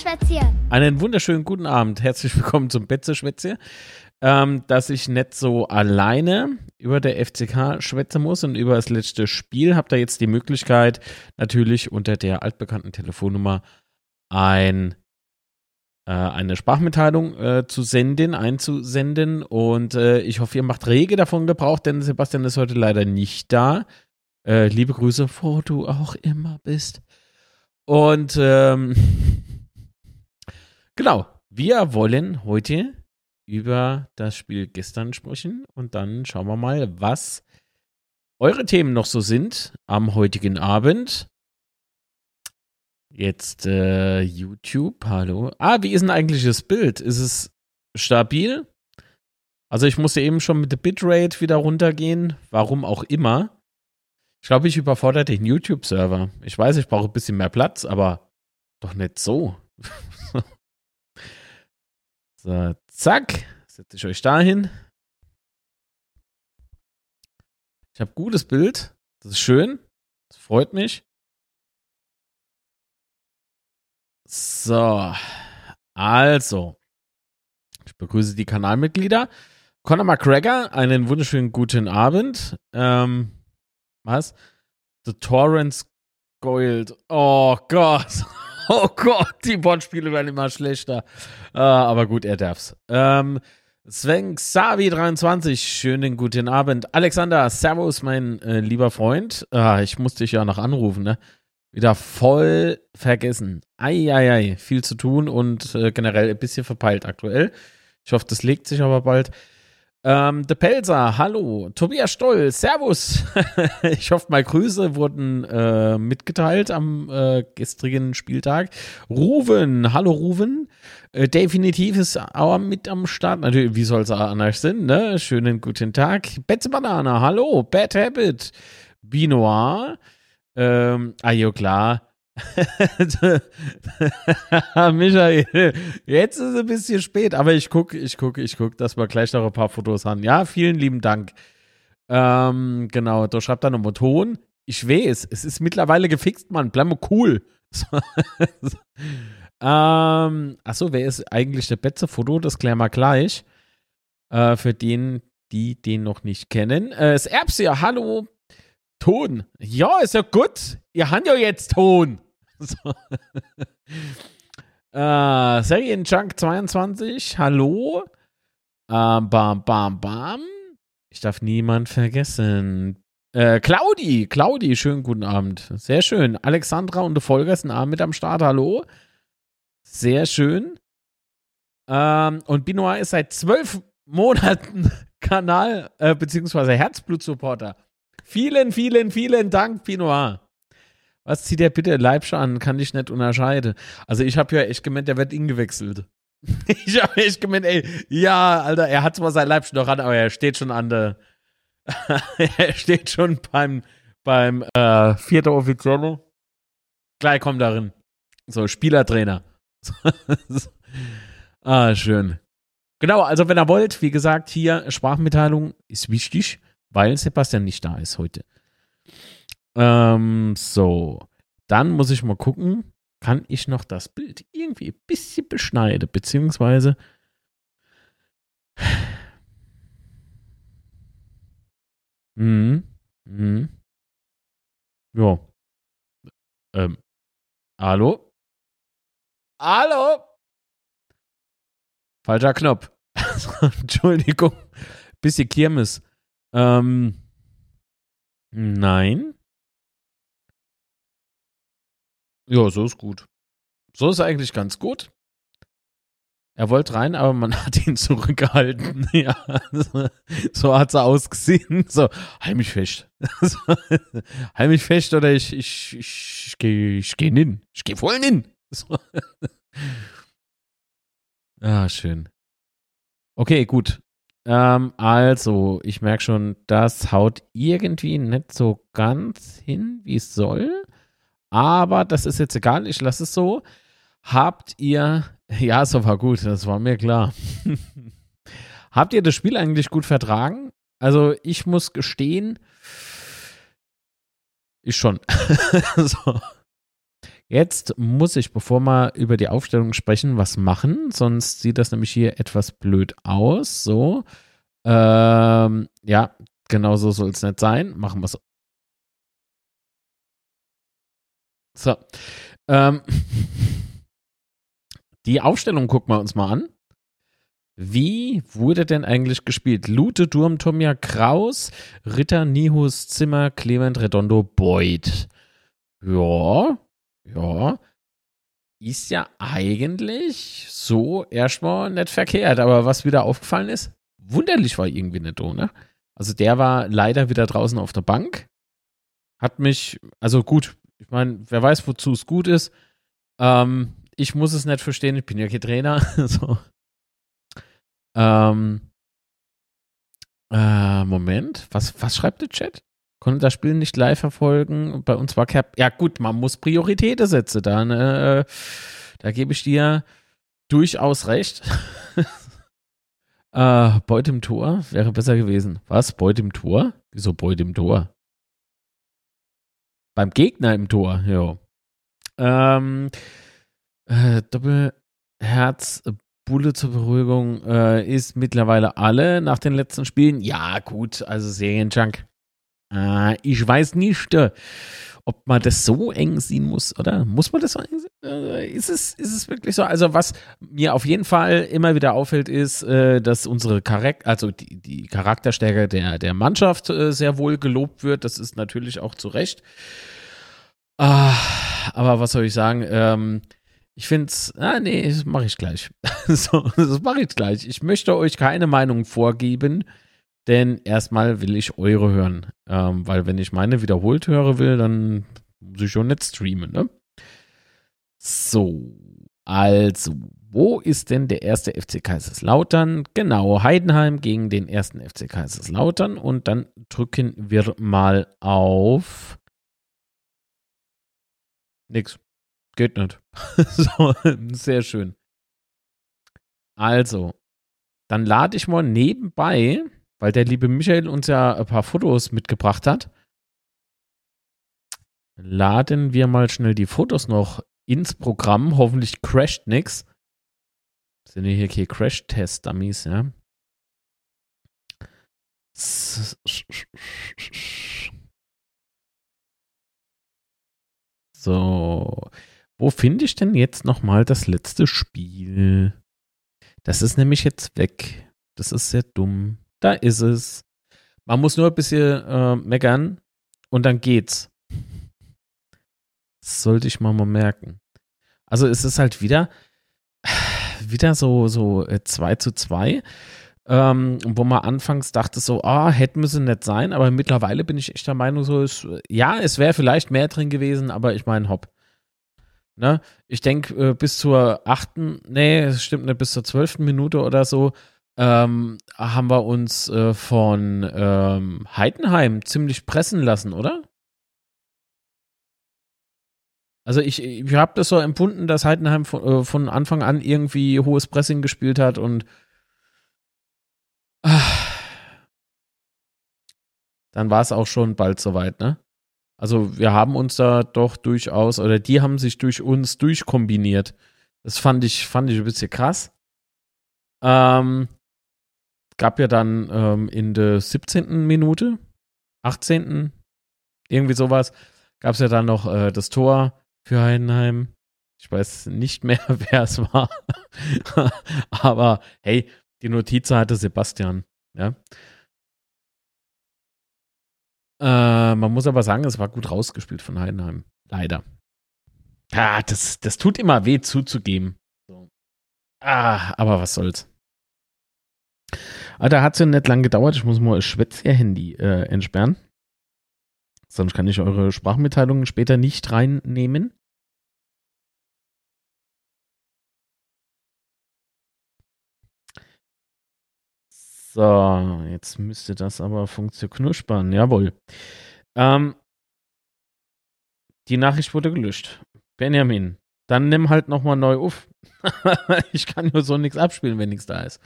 Betzeschwätzchen. Einen wunderschönen guten Abend. Herzlich willkommen zum Betzeschwätzchen. Ähm, dass ich nicht so alleine über der FCK schwätzen muss und über das letzte Spiel, habt ihr jetzt die Möglichkeit, natürlich unter der altbekannten Telefonnummer ein, äh, eine Sprachmitteilung äh, zu senden, einzusenden. Und äh, ich hoffe, ihr macht rege davon Gebrauch, denn Sebastian ist heute leider nicht da. Äh, liebe Grüße, wo du auch immer bist. Und ähm, genau, wir wollen heute über das Spiel gestern sprechen und dann schauen wir mal, was eure Themen noch so sind am heutigen Abend. Jetzt äh, YouTube, hallo. Ah, wie ist denn eigentlich das Bild? Ist es stabil? Also ich musste eben schon mit der Bitrate wieder runtergehen, warum auch immer. Ich glaube, ich überfordere den YouTube-Server. Ich weiß, ich brauche ein bisschen mehr Platz, aber doch nicht so. so, zack. Setze ich euch dahin. Ich habe gutes Bild. Das ist schön. Das freut mich. So. Also. Ich begrüße die Kanalmitglieder. Conor McGregor, einen wunderschönen guten Abend. Ähm, was? The Torrents Gold. Oh Gott. Oh Gott, die Bond-Spiele werden immer schlechter. Uh, aber gut, er darf's. Ähm, Sven Xavi23, schönen guten Abend. Alexander, Servus, mein äh, lieber Freund. Ah, ich musste dich ja noch anrufen, ne? Wieder voll vergessen. Eieiei, viel zu tun und äh, generell ein bisschen verpeilt aktuell. Ich hoffe, das legt sich aber bald. Ähm, De Pelzer, hallo. Tobias Stoll, Servus. ich hoffe, meine Grüße wurden äh, mitgeteilt am äh, gestrigen Spieltag. Ruven, hallo Ruven. Äh, definitiv ist auch mit am Start. Natürlich, wie soll es anders sein, ne? Schönen guten Tag. Betze Banana, hallo. Bad Habit. Binoir. Ähm, ah, jo, klar. Michael, jetzt ist es ein bisschen spät, aber ich gucke, ich gucke, ich gucke, dass wir gleich noch ein paar Fotos haben. Ja, vielen lieben Dank. Ähm, genau, da schreibt er nochmal Ton. Ich weiß, es ist mittlerweile gefixt, Mann. Bleib mal cool. ähm, achso, wer ist eigentlich der Betze-Foto? Das klären wir gleich. Äh, für den, die den noch nicht kennen. Äh, das Erbsia, hallo. Ton. Ja, ist ja gut. Ihr habt ja jetzt Ton. So. äh, Serienjunk 22, hallo. Ähm, bam, bam, bam. Ich darf niemand vergessen. Äh, Claudi, Claudi, schönen guten Abend. Sehr schön. Alexandra und der Folger sind auch mit am Start, hallo. Sehr schön. Ähm, und Binoir ist seit zwölf Monaten Kanal, äh, beziehungsweise Herzblut-Supporter. Vielen, vielen, vielen Dank, Pinoir. Was zieht der bitte Leibscher an? Kann ich nicht unterscheiden. Also ich habe ja echt gemeint, der wird ingewechselt. ich habe echt gemeint, ey, ja, Alter, er hat zwar sein Leibscher noch an, aber er steht schon an der, er steht schon beim, beim äh, vierter Offizielle. Gleich kommt darin. So, Spielertrainer. ah, schön. Genau, also wenn ihr wollt, wie gesagt, hier Sprachmitteilung ist wichtig, weil Sebastian nicht da ist heute. Ähm, so. Dann muss ich mal gucken, kann ich noch das Bild irgendwie ein bisschen beschneiden, beziehungsweise Mhm. Mhm. Ja. Ähm. Hallo? Hallo? Falscher Knopf. Entschuldigung. Bisschen Kirmes. Ähm. Nein. Ja, so ist gut. So ist eigentlich ganz gut. Er wollte rein, aber man hat ihn zurückgehalten. Ja, so hat es ausgesehen. So, halt mich fest. So, halt fest oder ich, ich, ich, ich gehe ich geh hin. Ich gehe voll hin. So. Ah, schön. Okay, gut. Ähm, also, ich merke schon, das haut irgendwie nicht so ganz hin, wie es soll. Aber das ist jetzt egal, ich lasse es so. Habt ihr, ja, so war gut, das war mir klar. Habt ihr das Spiel eigentlich gut vertragen? Also ich muss gestehen, ich schon. so. Jetzt muss ich, bevor wir über die Aufstellung sprechen, was machen, sonst sieht das nämlich hier etwas blöd aus. So. Ähm, ja, genau so soll es nicht sein. Machen wir es. So. Ähm, die Aufstellung gucken wir uns mal an. Wie wurde denn eigentlich gespielt? Lute, Durm, Tomja, Kraus, Ritter, Nihus, Zimmer, Clement, Redondo, Boyd. Ja, ja. Ist ja eigentlich so erstmal nicht verkehrt, aber was wieder aufgefallen ist, wunderlich war irgendwie nicht so, ne? Also der war leider wieder draußen auf der Bank. Hat mich, also gut, ich meine, wer weiß, wozu es gut ist. Ähm, ich muss es nicht verstehen, ich bin ja kein Trainer. so. ähm, äh, Moment, was, was schreibt der Chat? konnte das Spiel nicht live verfolgen. Bei uns war Cap. Ja, gut, man muss Prioritäten setzen. Dann, äh, da gebe ich dir durchaus recht. äh, Beut im Tor wäre besser gewesen. Was? Beut im Tor? Wieso Beut im Tor? Beim Gegner im Tor, ja. Ähm, äh, Doppelherz, Bulle zur Beruhigung äh, ist mittlerweile alle nach den letzten Spielen. Ja, gut, also Serienjunk äh, ich weiß nicht, äh, ob man das so eng sehen muss, oder? Muss man das so eng sehen? Äh, ist, es, ist es wirklich so? Also, was mir auf jeden Fall immer wieder auffällt, ist, äh, dass unsere Charakter, also die, die Charakterstärke der, der Mannschaft äh, sehr wohl gelobt wird. Das ist natürlich auch zu Recht. Ah, aber was soll ich sagen? Ähm, ich finde es, ah, nee, das mache ich gleich. das mache ich gleich. Ich möchte euch keine Meinung vorgeben denn erstmal will ich eure hören. Ähm, weil wenn ich meine wiederholt höre will, dann muss ich schon nicht streamen, ne? So, also, wo ist denn der erste FC Kaiserslautern? Genau, Heidenheim gegen den ersten FC Kaiserslautern. Und dann drücken wir mal auf. Nix. Geht nicht. so, sehr schön. Also, dann lade ich mal nebenbei weil der liebe Michael uns ja ein paar Fotos mitgebracht hat. Laden wir mal schnell die Fotos noch ins Programm. Hoffentlich crasht nichts. Sind hier hier Crash-Test-Dummies, ja? So. Wo finde ich denn jetzt nochmal das letzte Spiel? Das ist nämlich jetzt weg. Das ist sehr dumm. Da ist es. Man muss nur ein bisschen äh, meckern und dann geht's. Das sollte ich mal mal merken. Also es ist halt wieder, wieder so, so 2 äh, zu 2. Ähm, wo man anfangs dachte so, ah, hätte müssen nicht sein, aber mittlerweile bin ich echt der Meinung so, ist, ja, es wäre vielleicht mehr drin gewesen, aber ich meine, hopp. Ne? Ich denke, äh, bis zur achten, nee, es stimmt nicht, bis zur zwölften Minute oder so, ähm, haben wir uns äh, von ähm, Heidenheim ziemlich pressen lassen, oder? Also ich, ich habe das so empfunden, dass Heidenheim von, äh, von, Anfang an irgendwie hohes Pressing gespielt hat und ach, dann war es auch schon bald soweit, ne? Also wir haben uns da doch durchaus, oder die haben sich durch uns durchkombiniert. Das fand ich, fand ich ein bisschen krass. Ähm, gab ja dann ähm, in der 17. Minute, 18. irgendwie sowas, gab es ja dann noch äh, das Tor für Heidenheim. Ich weiß nicht mehr, wer es war. Aber hey, die Notiz hatte Sebastian. Ja. Äh, man muss aber sagen, es war gut rausgespielt von Heidenheim. Leider. Ja, das, das tut immer weh zuzugeben. Ah, aber was soll's. Ah, da hat es ja nicht lang gedauert. Ich muss mal das Schwätzer-Handy äh, entsperren. Sonst kann ich eure Sprachmitteilungen später nicht reinnehmen. So, jetzt müsste das aber funktionieren. Jawohl. Ähm, die Nachricht wurde gelöscht. Benjamin, dann nimm halt nochmal neu auf. ich kann nur so nichts abspielen, wenn nichts da ist.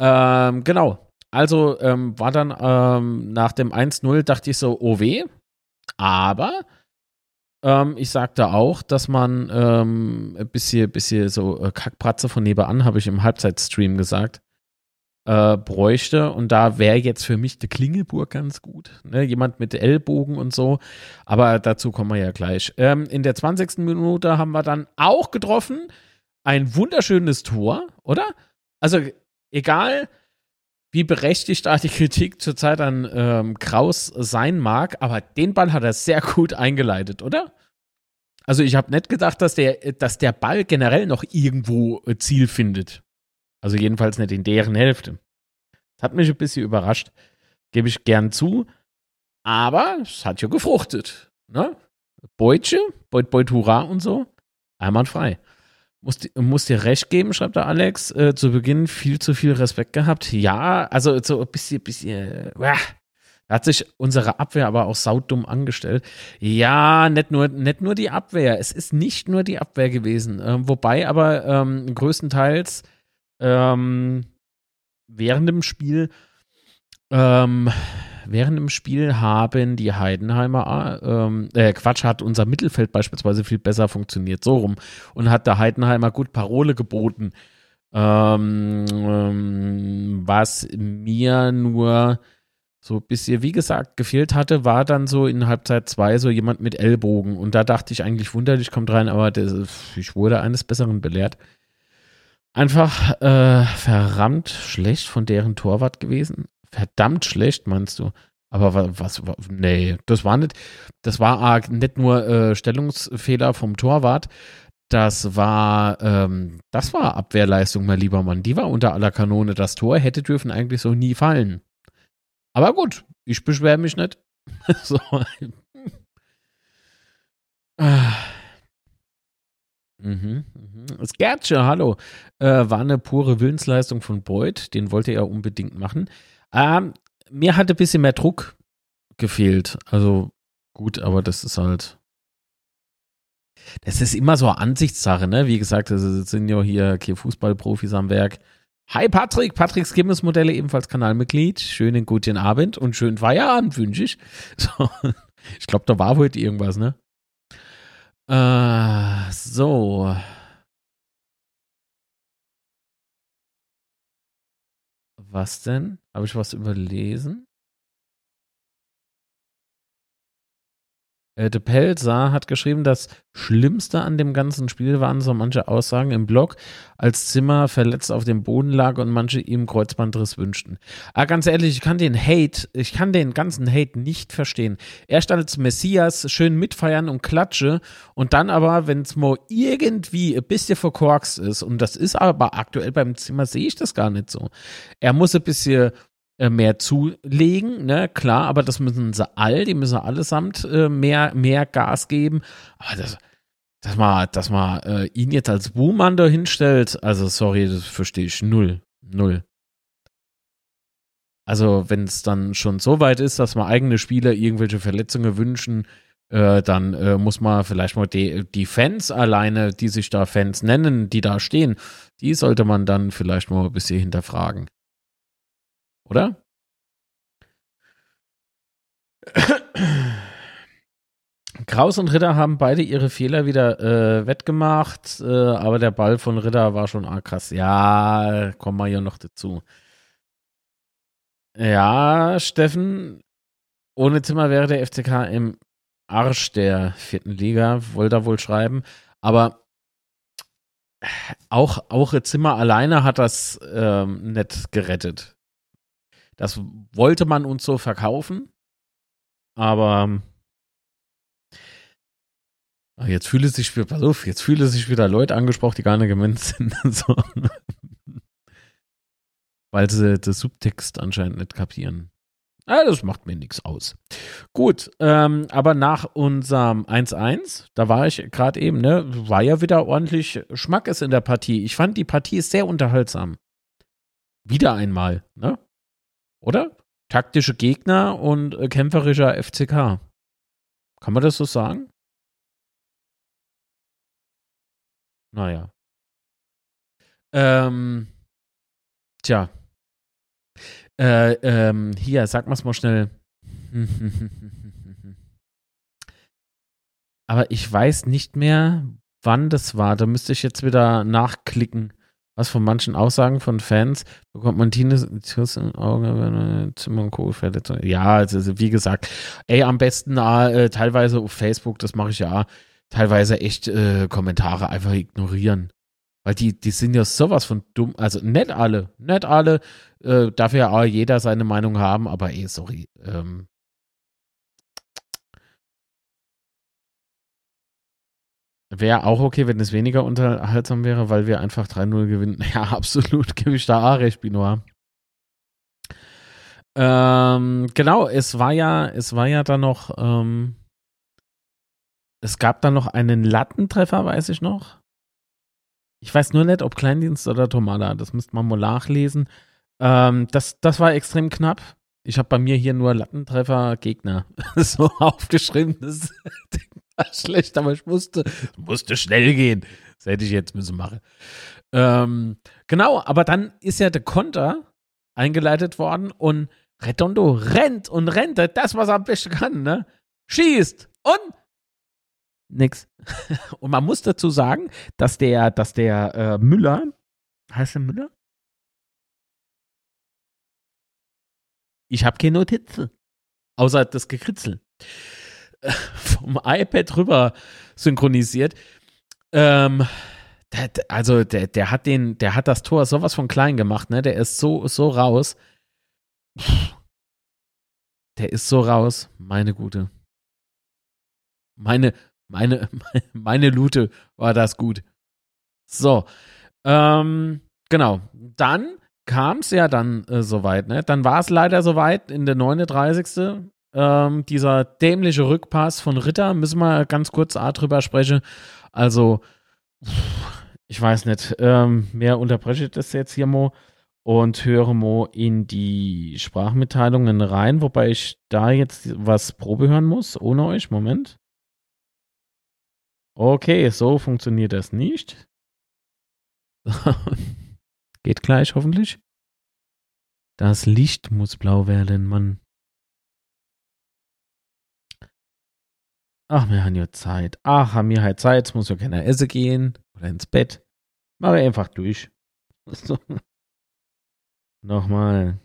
Ähm, genau. Also ähm, war dann ähm, nach dem 1-0, dachte ich so, oh weh. Aber Ähm, ich sagte auch, dass man ähm, ein bisschen, bisschen so äh, Kackbratze von nebenan, habe ich im Halbzeitstream gesagt, äh, bräuchte. Und da wäre jetzt für mich die Klingelburg ganz gut. Ne? Jemand mit Ellbogen und so. Aber dazu kommen wir ja gleich. Ähm, in der 20. Minute haben wir dann auch getroffen. Ein wunderschönes Tor, oder? Also, egal wie berechtigt da die Kritik zurzeit an ähm, Kraus sein mag, aber den Ball hat er sehr gut eingeleitet, oder? Also ich habe nicht gedacht, dass der, dass der Ball generell noch irgendwo äh, Ziel findet. Also jedenfalls nicht in deren Hälfte. Das hat mich ein bisschen überrascht, gebe ich gern zu. Aber es hat ja gefruchtet. Ne? Beutche, Beut, Beut, Hurra und so. Einwandfrei. Muss, muss dir recht geben, schreibt der Alex. Äh, zu Beginn viel zu viel Respekt gehabt. Ja, also so ein bisschen, bisschen, äh, hat sich unsere Abwehr aber auch saudumm angestellt. Ja, nicht nur, nicht nur die Abwehr. Es ist nicht nur die Abwehr gewesen. Ähm, wobei aber ähm, größtenteils ähm, während dem Spiel ähm, während dem Spiel haben die Heidenheimer, ähm, äh, Quatsch, hat unser Mittelfeld beispielsweise viel besser funktioniert, so rum. Und hat der Heidenheimer gut Parole geboten. Ähm, ähm, was mir nur so ein bisschen, wie gesagt, gefehlt hatte, war dann so in Halbzeit zwei so jemand mit Ellbogen. Und da dachte ich eigentlich, wunderlich kommt rein, aber das, ich wurde eines Besseren belehrt. Einfach äh, verrammt schlecht von deren Torwart gewesen verdammt schlecht, meinst du? Aber was, was, nee, das war nicht, das war nicht nur äh, Stellungsfehler vom Torwart, das war, ähm, das war Abwehrleistung, mein lieber Mann. Die war unter aller Kanone. Das Tor hätte dürfen eigentlich so nie fallen. Aber gut, ich beschwere mich nicht. so. ah. Mhm, mhm. Das Gertsche, hallo. Äh, war eine pure Willensleistung von Beuth. Den wollte er unbedingt machen. Ähm, mir hat ein bisschen mehr Druck gefehlt. Also gut, aber das ist halt. Das ist immer so eine Ansichtssache, ne? Wie gesagt, das sind ja hier Fußballprofis am Werk. Hi Patrick, Patrick Skimmers Modelle, ebenfalls Kanalmitglied. Schönen guten Abend und schönen Feierabend wünsche ich. So. Ich glaube, da war heute irgendwas, ne? Äh, so. Was denn? Habe ich was überlesen? Äh, De Pelzer hat geschrieben, das Schlimmste an dem ganzen Spiel waren so manche Aussagen im Blog, als Zimmer verletzt auf dem Boden lag und manche ihm Kreuzbandriss wünschten. Aber ah, ganz ehrlich, ich kann den Hate, ich kann den ganzen Hate nicht verstehen. Erst als Messias schön mitfeiern und klatsche und dann aber, wenn es mal irgendwie ein bisschen verkorkst ist, und das ist aber aktuell beim Zimmer, sehe ich das gar nicht so. Er muss ein bisschen mehr zulegen, ne, klar, aber das müssen sie all, die müssen allesamt äh, mehr, mehr Gas geben. Aber das, dass man, dass man äh, ihn jetzt als Buhmann da hinstellt, also sorry, das verstehe ich null. Null. Also, wenn es dann schon so weit ist, dass man eigene Spieler irgendwelche Verletzungen wünschen, äh, dann äh, muss man vielleicht mal die, die Fans alleine, die sich da Fans nennen, die da stehen, die sollte man dann vielleicht mal ein bisschen hinterfragen. Oder? Kraus und Ritter haben beide ihre Fehler wieder äh, wettgemacht, äh, aber der Ball von Ritter war schon arg krass. Ja, kommen wir ja noch dazu. Ja, Steffen, ohne Zimmer wäre der FCK im Arsch der vierten Liga, wollte er wohl schreiben. Aber auch, auch Zimmer alleine hat das ähm, nicht gerettet. Das wollte man uns so verkaufen, aber ah, jetzt fühle sich, pass auf, jetzt fühle sich wieder Leute angesprochen, die gar nicht gemeint sind. so. Weil sie den Subtext anscheinend nicht kapieren. Ah, das macht mir nichts aus. Gut, ähm, aber nach unserem 1-1, da war ich gerade eben, ne, war ja wieder ordentlich Schmackes in der Partie. Ich fand, die Partie sehr unterhaltsam. Wieder einmal, ne? Oder? Taktische Gegner und äh, kämpferischer FCK. Kann man das so sagen? Naja. Ähm, tja. Äh, ähm, hier, sag mal's mal schnell. aber ich weiß nicht mehr, wann das war. Da müsste ich jetzt wieder nachklicken. Was von manchen Aussagen von Fans bekommt man Tines in Auge, Zimmer und Co. Verletzung. Ja, also wie gesagt, ey, am besten äh, teilweise auf Facebook, das mache ich ja, teilweise echt äh, Kommentare einfach ignorieren. Weil die, die sind ja sowas von dumm. Also nicht alle, nicht alle. Äh, darf ja auch jeder seine Meinung haben, aber eh, sorry. Ähm, Wäre auch okay, wenn es weniger unterhaltsam wäre, weil wir einfach 3-0 gewinnen. Ja, absolut, gebe ich da auch recht, Binoir. Ähm, genau, es war ja, es war ja dann noch, ähm, es gab dann noch einen Lattentreffer, weiß ich noch. Ich weiß nur nicht, ob Kleindienst oder Tomada, das müsste man mal nachlesen. Ähm, das, das war extrem knapp. Ich habe bei mir hier nur Lattentreffer Gegner so aufgeschrieben. Das war schlecht, aber ich musste, musste schnell gehen. Das hätte ich jetzt müssen machen. Ähm, genau, aber dann ist ja der Konter eingeleitet worden und Redondo rennt und rennt, das, was er am besten kann, ne? Schießt und nix. und man muss dazu sagen, dass der, dass der äh, Müller, heißt der Müller? Ich habe keine Notizen. Außer das Gekritzel. vom iPad rüber synchronisiert. Ähm, der, also der, der hat den, der hat das Tor sowas von klein gemacht, ne? Der ist so, so raus. Der ist so raus, meine Gute. Meine, meine, meine Lute war das gut. So, ähm, genau. Dann kam es ja dann äh, soweit, ne? Dann war es leider soweit in der 39. Ähm, dieser dämliche Rückpass von Ritter, müssen wir ganz kurz A drüber sprechen. Also, ich weiß nicht, ähm, mehr unterbreche ich das jetzt hier mo und höre mo in die Sprachmitteilungen rein, wobei ich da jetzt was Probe hören muss, ohne euch. Moment. Okay, so funktioniert das nicht. Geht gleich hoffentlich. Das Licht muss blau werden, Mann. Ach, wir haben ja Zeit. Ach, haben wir halt Zeit. Jetzt muss ja keiner essen gehen oder ins Bett. Mach einfach durch. So. Nochmal.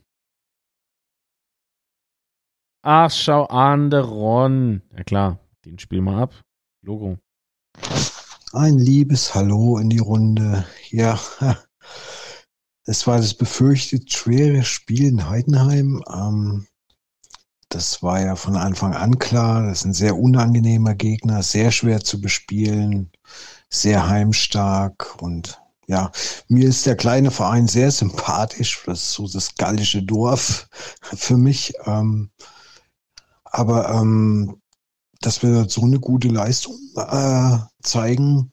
Ach, schau an, der Ron. Ja klar, den spielen wir ab. Logo. Ein liebes Hallo in die Runde. Ja, es war das befürchtet schwere Spiel in Heidenheim. Ähm, das war ja von Anfang an klar. Das ist ein sehr unangenehmer Gegner, sehr schwer zu bespielen, sehr heimstark und ja, mir ist der kleine Verein sehr sympathisch. Das ist so das gallische Dorf für mich. Ähm, aber ähm, dass wir so eine gute Leistung äh, zeigen,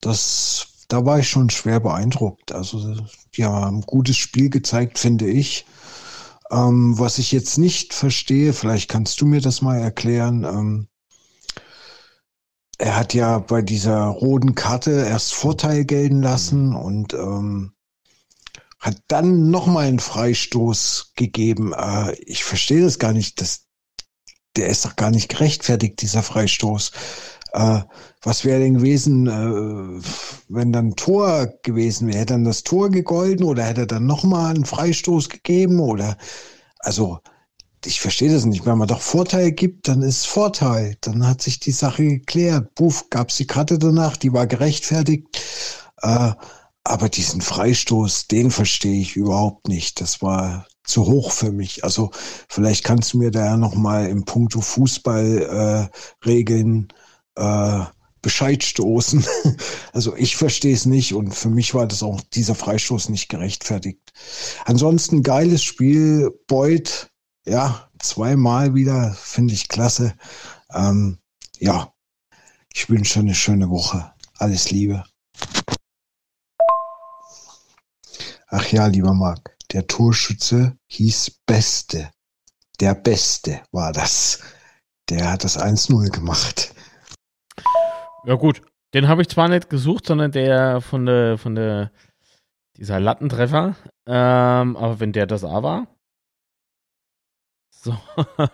das, da war ich schon schwer beeindruckt. Also die haben ein gutes Spiel gezeigt, finde ich. Ähm, was ich jetzt nicht verstehe, vielleicht kannst du mir das mal erklären. Ähm, er hat ja bei dieser roten Karte erst Vorteil gelten lassen und ähm, hat dann nochmal einen Freistoß gegeben. Äh, ich verstehe das gar nicht. Das, der ist doch gar nicht gerechtfertigt, dieser Freistoß. Äh, was wäre denn gewesen, äh, wenn dann Tor gewesen wäre? Hätte dann das Tor gegolten oder hätte er dann nochmal einen Freistoß gegeben? Oder also ich verstehe das nicht. Wenn man doch Vorteil gibt, dann ist Vorteil. Dann hat sich die Sache geklärt. Puff, gab es die Karte danach, die war gerechtfertigt. Äh, aber diesen Freistoß, den verstehe ich überhaupt nicht. Das war zu hoch für mich. Also vielleicht kannst du mir da ja nochmal im Punkto Fußball äh, regeln. Äh, Bescheid stoßen. Also ich verstehe es nicht und für mich war das auch dieser Freistoß nicht gerechtfertigt. Ansonsten geiles Spiel. Beuth, ja, zweimal wieder, finde ich klasse. Ähm, ja, ich wünsche eine schöne Woche. Alles Liebe. Ach ja, lieber Marc, der Torschütze hieß Beste. Der Beste war das. Der hat das 1-0 gemacht. Ja, gut. Den habe ich zwar nicht gesucht, sondern der von der, von der, dieser Lattentreffer. Ähm, aber wenn der das A war. So.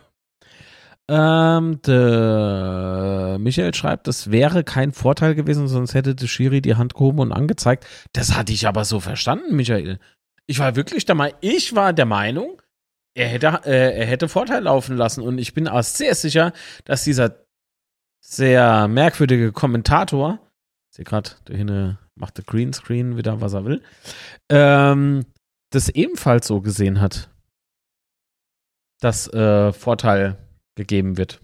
Ähm, der Michael schreibt, das wäre kein Vorteil gewesen, sonst hätte der Schiri die Hand gehoben und angezeigt. Das hatte ich aber so verstanden, Michael. Ich war wirklich der Meinung, ich war der Meinung, er hätte, äh, er hätte Vorteil laufen lassen und ich bin auch sehr sicher, dass dieser sehr merkwürdige Kommentator, ich sehe gerade, der hinne macht der Greenscreen wieder, was er will, ähm, das ebenfalls so gesehen hat, dass äh, Vorteil gegeben wird.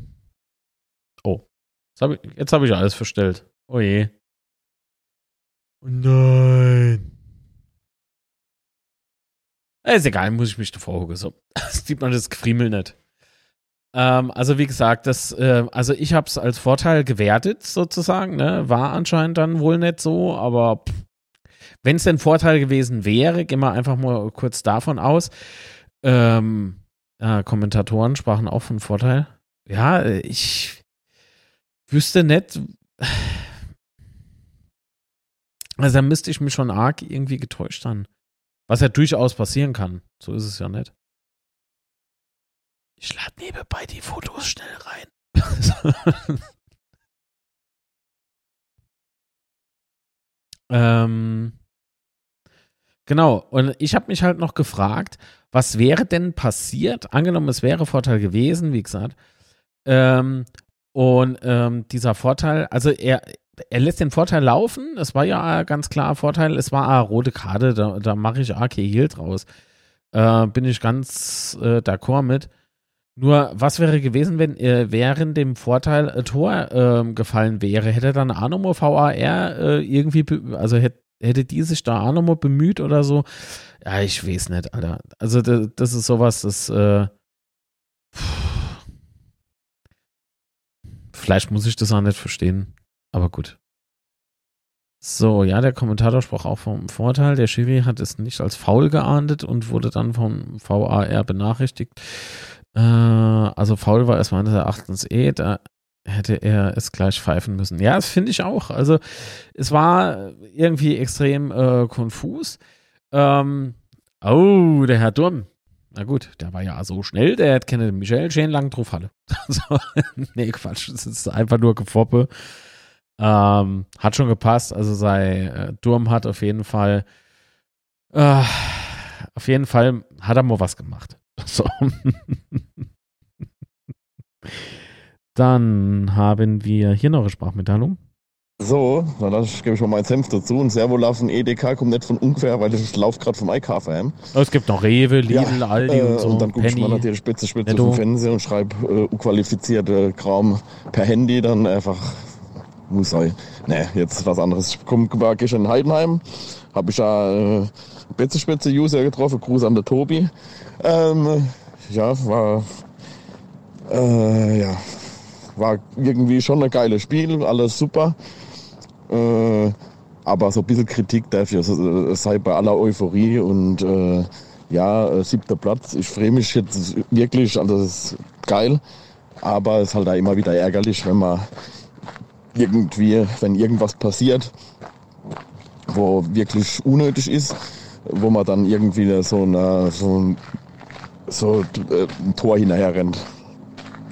Oh, jetzt habe ich, hab ich alles verstellt. Oh je. Oh nein. Ist egal, muss ich mich davor hocken. So. sieht man das Gefriemel nicht. Ähm, also wie gesagt, das, äh, also ich habe es als Vorteil gewertet sozusagen. Ne? War anscheinend dann wohl nicht so, aber wenn es denn Vorteil gewesen wäre, gehen wir einfach mal kurz davon aus. Ähm, äh, Kommentatoren sprachen auch von Vorteil. Ja, ich wüsste nicht. Also da müsste ich mich schon arg irgendwie getäuscht haben. Was ja durchaus passieren kann. So ist es ja nicht. Ich lade nebenbei die Fotos schnell rein. ähm, genau, und ich habe mich halt noch gefragt, was wäre denn passiert? Angenommen, es wäre Vorteil gewesen, wie gesagt. Ähm, und ähm, dieser Vorteil, also er, er lässt den Vorteil laufen. Es war ja ganz klar Vorteil. Es war eine rote Karte. Da, da mache ich AK Heal draus. Äh, bin ich ganz äh, d'accord mit. Nur, was wäre gewesen, wenn äh, während dem Vorteil ein Tor ähm, gefallen wäre? Hätte dann Anomo VAR äh, irgendwie, also hätte, hätte die sich da Anomo bemüht oder so? Ja, ich weiß nicht, Alter. Also, das, das ist sowas, das, äh, vielleicht muss ich das auch nicht verstehen. Aber gut. So, ja, der Kommentator sprach auch vom Vorteil. Der Schiri hat es nicht als faul geahndet und wurde dann vom VAR benachrichtigt. Äh, also faul war es meines Erachtens eh, da hätte er es gleich pfeifen müssen. Ja, das finde ich auch. Also es war irgendwie extrem äh, konfus. Ähm, oh, der Herr Durm. Na gut, der war ja so schnell, der hätte keine Michel schön lang drauf hatte. Also, nee, Quatsch, das ist einfach nur Gefoppe. Ähm, hat schon gepasst. Also sei äh, Durm hat auf jeden Fall äh, auf jeden Fall hat er mal was gemacht. So. Dann haben wir hier noch eine Sprachmitteilung. So, dann gebe ich mal meinen Senf dazu. Und Servolaf und EDK kommt nicht von ungefähr, weil ich laufe gerade vom heim. Oh, es gibt noch Rewe, Lidl, ja, Aldi äh, und so. Und dann gucke ich mal natürlich spitze, spitze vom Fernseher und schreibe äh, unqualifizierte Kram per Handy dann einfach muss sein. Ne, jetzt was anderes. Ich komme gestern in Heidenheim, habe ich ja äh, Spitze Spitze User getroffen. Gruß an der Tobi. Ähm, ja, war äh, ja, war irgendwie schon ein geiles Spiel, alles super. Äh, aber so ein bisschen Kritik dafür, es sei bei aller Euphorie und äh, ja, äh, siebter Platz. Ich freue mich jetzt wirklich, also das ist geil. Aber es ist halt auch immer wieder ärgerlich, wenn man irgendwie, wenn irgendwas passiert, wo wirklich unnötig ist, wo man dann irgendwie so, eine, so, ein, so äh, ein Tor hinterher rennt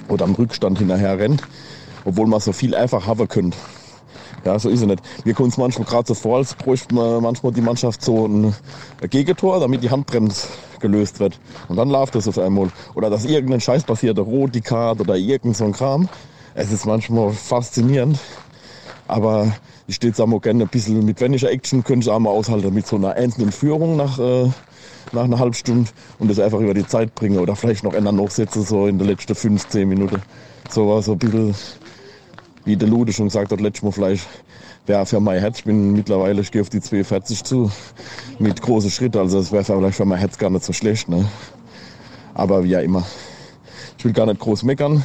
oder am Rückstand hinterher rennt, obwohl man so viel einfach haben könnte. Ja, so ist es nicht. Wir kommen uns manchmal gerade so vor, als bräuchte man manchmal die Mannschaft so ein Gegentor, damit die Handbremse gelöst wird. Und dann läuft das auf einmal. Oder dass irgendein Scheiß passiert, eine rote Karte oder irgend so ein Kram. Es ist manchmal faszinierend. Aber ich stehe jetzt auch mal gerne ein bisschen mit weniger Action, könnte ich auch mal aushalten mit so einer einzelnen Führung nach, äh, nach einer halben Stunde und das einfach über die Zeit bringen oder vielleicht noch ändern nachsetzen, so in den letzten 15 Minuten. So war so ein bisschen, wie der Lude schon gesagt hat, letztes Mal vielleicht wäre für mein Herz, ich bin mittlerweile, ich gehe auf die 42 zu, mit großen Schritten, also das wäre vielleicht für mein Herz gar nicht so schlecht. Ne? Aber wie ja immer. Ich will gar nicht groß meckern.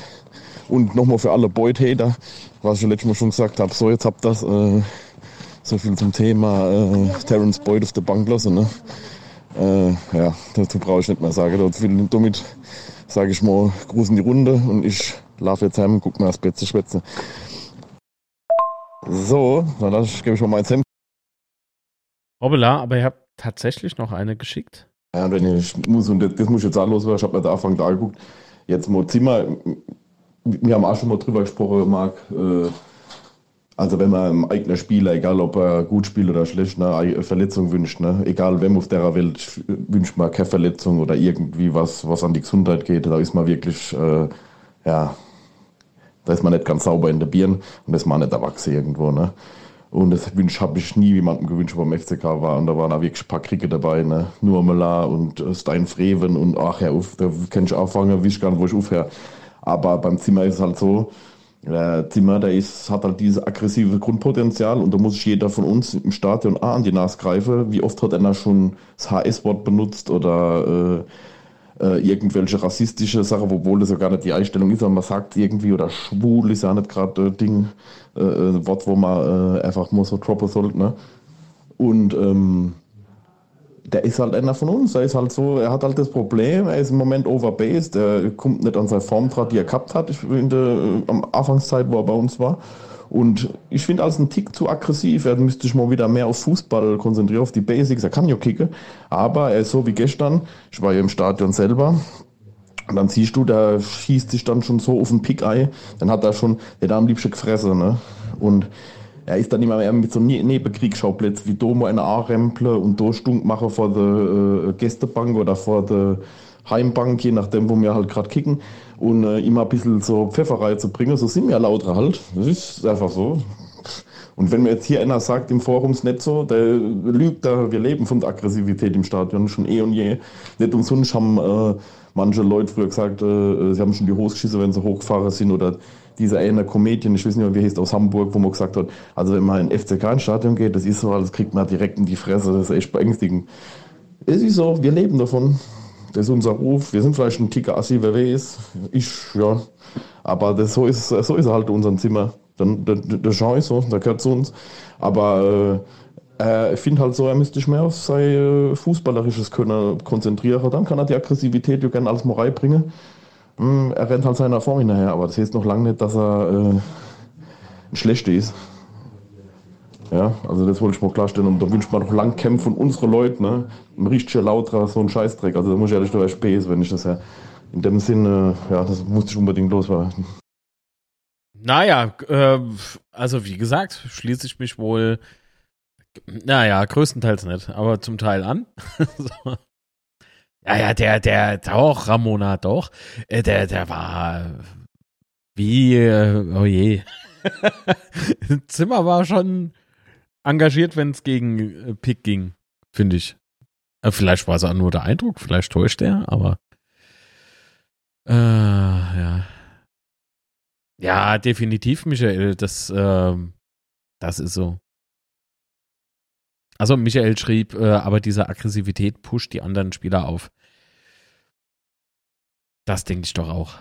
Und nochmal für alle Boyd-Hater, was ich letztes Mal schon gesagt habe, so jetzt habt das äh, so viel zum Thema äh, Terence Boyd auf der Bank lassen. Ne? Äh, ja, dazu brauche ich nicht mehr sagen. Damit sage ich mal, Gruß in die Runde und ich laufe jetzt heim und gucke mir das Bett zu schwätzen. So, dann gebe ich mal mein Hemd. Hoppala, aber ihr habt tatsächlich noch eine geschickt? Ja, wenn ich muss, und das, das muss ich jetzt auch loswerden, ich habe mir da Anfang da geguckt, jetzt mal Zimmer wir haben auch schon mal drüber gesprochen, Marc. Äh, also wenn man einem eigenen Spieler, egal ob er gut spielt oder schlecht, eine Verletzung wünscht, ne? egal wem auf der Welt wünscht man keine Verletzung oder irgendwie was, was an die Gesundheit geht, da ist man wirklich, äh, ja, da ist man nicht ganz sauber in der Birne und das ist man nicht erwachsen irgendwo. Ne? Und das Wunsch habe ich nie jemandem gewünscht, wo beim FCK war. Und da waren auch wirklich ein paar Kriege dabei. Ne? Nur Mela und Stein Freven und ach ja, da kann ich anfangen, weiß ich gar nicht, wo ich aufhöre. Aber beim Zimmer ist es halt so, der Zimmer, der ist, hat halt dieses aggressive Grundpotenzial und da muss sich jeder von uns im Stadion auch an die Nase greifen. Wie oft hat einer schon das HS-Wort benutzt oder äh, äh, irgendwelche rassistische Sachen, obwohl das ja gar nicht die Einstellung ist, aber man sagt irgendwie, oder schwul ist ja nicht gerade ein Ding, äh, ein Wort, wo man äh, einfach mal so droppen sollte. Ne? Und ähm, der ist halt einer von uns. Er ist halt so, er hat halt das Problem, er ist im Moment overbased, er kommt nicht an seine Form dran, die er gehabt hat in der am Anfangszeit, wo er bei uns war. Und ich finde als ein Tick zu aggressiv. Er müsste sich mal wieder mehr auf Fußball konzentrieren, auf die Basics. Er kann ja kicken, aber er ist so wie gestern. Ich war ja im Stadion selber. Und dann siehst du, der schießt sich dann schon so auf den Pick-Ei. Dann hat er schon, der da am liebsten gefressen, ne? Und er ist dann immer mehr mit so ne-, Nebenkriegsschauplätzen wie Domo eine A-Remple und da Stunk machen vor der äh, Gästebank oder vor der Heimbank, je nachdem, wo wir halt gerade kicken. Und äh, immer ein bisschen so Pfefferei zu bringen, so sind wir lauter halt. Das ist einfach so. Und wenn mir jetzt hier einer sagt, im Forums nicht so, der lügt da, wir leben von der Aggressivität im Stadion schon eh und je. Nicht umsonst haben äh, manche Leute früher gesagt, äh, sie haben schon die Hose geschissen, wenn sie hochgefahren sind oder dieser eine Comedian, ich weiß nicht mehr, wie heißt, aus Hamburg, wo man gesagt hat, also wenn man in FCK ins Stadion geht, das ist so, das kriegt man direkt in die Fresse, das ist echt beängstigend. Es ist so, wir leben davon. Das ist unser Ruf. Wir sind vielleicht ein Ticker assi, wer weiß. Ich, ja. Aber das, so, ist, so ist halt unser Zimmer. Der, der, der Jean ist so, der gehört zu uns. Aber äh, ich finde halt so, er müsste sich mehr auf sein äh, fußballerisches Können konzentrieren. Dann kann er die Aggressivität ja gerne als Moral bringen. Hm, er rennt halt seiner Form hinterher, aber das heißt noch lange nicht, dass er äh, ein Schlechter ist. Ja, also das wollte ich mal klarstellen. Und da wünscht man doch lang kämpfen unsere Leute, ne? Ein richtiger Lauter, so ein Scheißdreck. Also da muss ich ehrlich dabei Späß, wenn ich das ja in dem Sinne, ja, das musste ich unbedingt loswerden. Naja, äh, also wie gesagt, schließe ich mich wohl, naja, größtenteils nicht, aber zum Teil an. Ja, ja, der, der, doch, Ramona, doch. Äh, der, der war wie, äh, oh je. Zimmer war schon engagiert, wenn es gegen äh, Pick ging, finde ich. Vielleicht war es auch nur der Eindruck, vielleicht täuscht er, aber äh, ja. Ja, definitiv, Michael, das, äh, das ist so. Also Michael schrieb, äh, aber diese Aggressivität pusht die anderen Spieler auf. Das denke ich doch auch.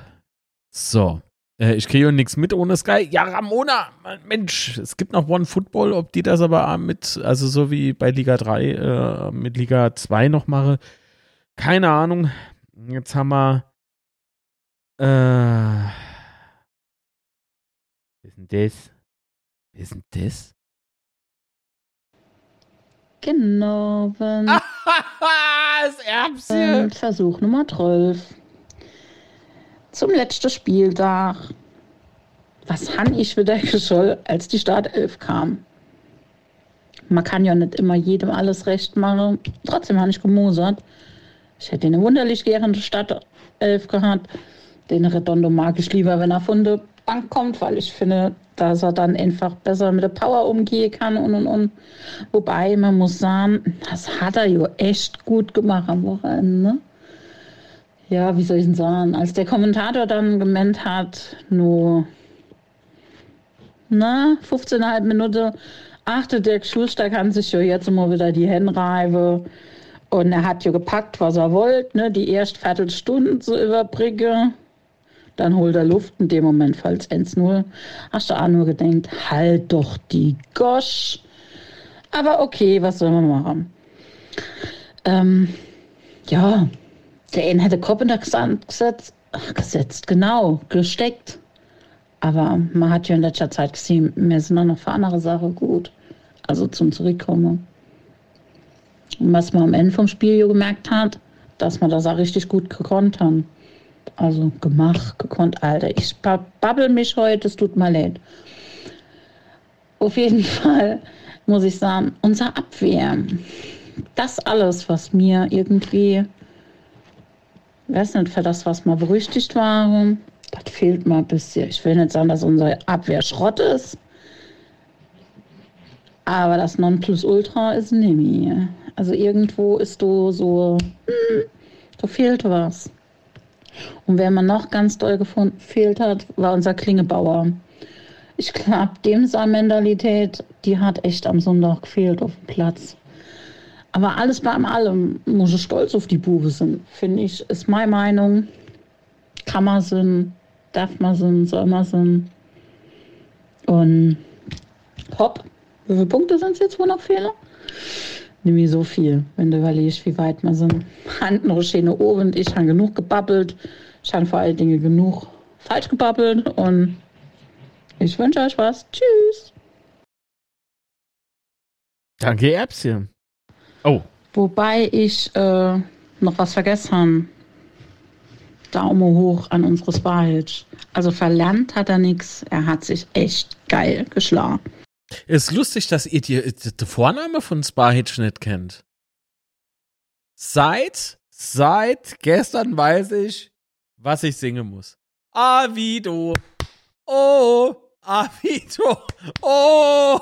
So. Äh, ich kriege nichts mit ohne Sky. Ja, Ramona, Mensch, es gibt noch One Football, ob die das aber mit, also so wie bei Liga 3 äh, mit Liga 2 noch mache. Keine Ahnung. Jetzt haben wir. Äh, was ist denn das? Was ist denn das? Genau, wenn. das Erbschen. Versuch Nummer 12. Zum letzten Spieltag. Was han ich wieder gescholl, als die Startelf kam? Man kann ja nicht immer jedem alles recht machen. Trotzdem habe ich gemosert. Ich hätte eine wunderlich gärende Startelf gehabt. Den Redondo mag ich lieber, wenn er von der Bank kommt, weil ich finde, dass er dann einfach besser mit der Power umgehen kann und und und. Wobei man muss sagen, das hat er ja echt gut gemacht am Wochenende. Ne? Ja, wie soll ich denn sagen? Als der Kommentator dann gemeint hat, nur na, 15,5 Minuten, achte der Schulster kann sich ja jetzt immer wieder die Hände reiben. Und er hat ja gepackt, was er wollte, ne? die erste Viertelstunde zu überbringen dann holt er Luft. In dem Moment fällt es 1-0. Hast du auch nur gedacht, halt doch die Gosch. Aber okay, was soll man machen? Ähm, ja, der eine hätte Kopf in der Sand gesetzt, gesetzt, genau, gesteckt. Aber man hat ja in letzter Zeit gesehen, wir sind noch für andere Sachen gut. Also zum Zurückkommen. Und was man am Ende vom Spiel gemerkt hat, dass man das auch richtig gut gekonnt haben. Also gemacht, gekonnt, Alter. Ich babbel mich heute, es tut mir leid. Auf jeden Fall muss ich sagen, unser Abwehr, das alles, was mir irgendwie, weiß nicht, für das, was mal berüchtigt war, das fehlt mal ein bisschen. Ich will nicht sagen, dass unsere Abwehr Schrott ist, aber das Nonplusultra ist Nimi. Also irgendwo ist du so, hm, da fehlt was. Und wer man noch ganz doll gefunden, fehlt hat, war unser Klingebauer. Ich glaube, dem seine Mentalität, die hat echt am Sonntag gefehlt auf dem Platz. Aber alles beim allem muss ich stolz auf die Buche sein, finde ich, ist meine Meinung. Kann man sein, darf man sein, soll man sein. Und hopp, wie viele Punkte sind es jetzt, wo noch fehlen? Nämlich so viel, wenn du überlegst, wie weit wir sind. Hand noch schöne oben. Ich habe genug gebabbelt. Ich habe vor allen Dingen genug falsch gebabbelt. Und ich wünsche euch was. Tschüss. Danke, Erbschen. Oh. Wobei ich äh, noch was vergessen habe. Daumen hoch an unsere Sparhitch. Also verlernt hat er nichts. Er hat sich echt geil geschlagen. Ist lustig, dass ihr die, die Vorname von Sparhitch nicht kennt. Seit, seit gestern weiß ich, was ich singen muss. Avido. Oh, Avido. Oh,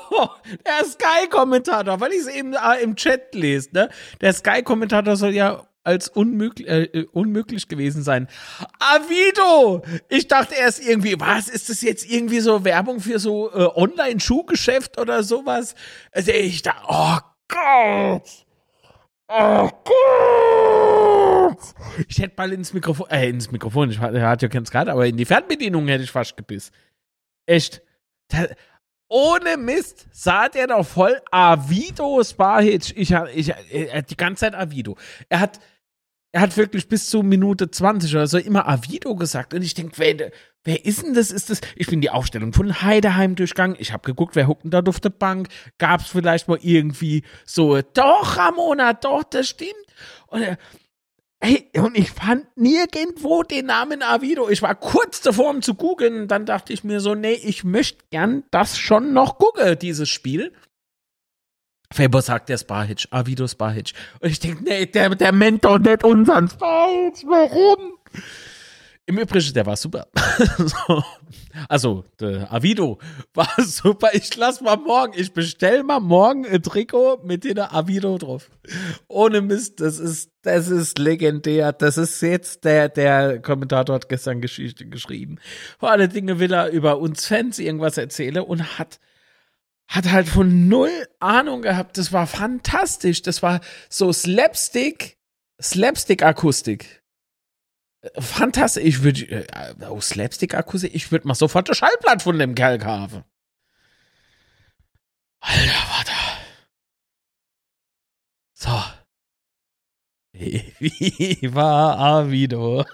der Sky-Kommentator, weil ich es eben äh, im Chat lese, ne? Der Sky-Kommentator soll ja als unmöglich, äh, äh, unmöglich gewesen sein. Avido! Ich dachte erst irgendwie, was, ist das jetzt irgendwie so Werbung für so äh, Online-Schuhgeschäft oder sowas? Also ich dachte, oh Gott! Oh Gott! Ich hätte mal ins Mikrofon, äh, ins Mikrofon, ich hatte ja kein gerade, aber in die Fernbedienung hätte ich fast gebissen. Echt. Da, ohne Mist sah der doch voll Avido Sparhitch. Ich, ich, er hat die ganze Zeit Avido. Er hat, er hat wirklich bis zu Minute 20 oder so immer Avido gesagt. Und ich denke, wer, wer ist denn das? Ist das? Ich bin die Aufstellung von Heideheim durchgegangen. Ich habe geguckt, wer huckt denn da auf der Bank? Gab es vielleicht mal irgendwie so, doch, Ramona, doch, das stimmt. Und er, Hey, und ich fand nirgendwo den Namen Avido. Ich war kurz davor, um zu googeln. Dann dachte ich mir so, nee, ich möchte gern das schon noch gucken, dieses Spiel. Faber sagt der Sparhitch, Avido Sparhitch. Und ich denke, nee, der, der Mentor nicht unseren Sparhitch. Warum? Im Übrigen, der war super. so. Also, der Avido war super. Ich lass mal morgen, ich bestell mal morgen ein Trikot mit der Avido drauf. Ohne Mist, das ist, das ist legendär. Das ist jetzt der, der Kommentator hat gestern Geschichte geschrieben. Vor allen Dingen will er über uns Fans irgendwas erzählen und hat, hat halt von null Ahnung gehabt. Das war fantastisch. Das war so Slapstick, Slapstick-Akustik fantastisch. Ich würde, äh, oh, Slapstick-Akustik, ich würde mal sofort das Schallblatt von dem Kerl kaufen. Alter, warte. So. War Avido?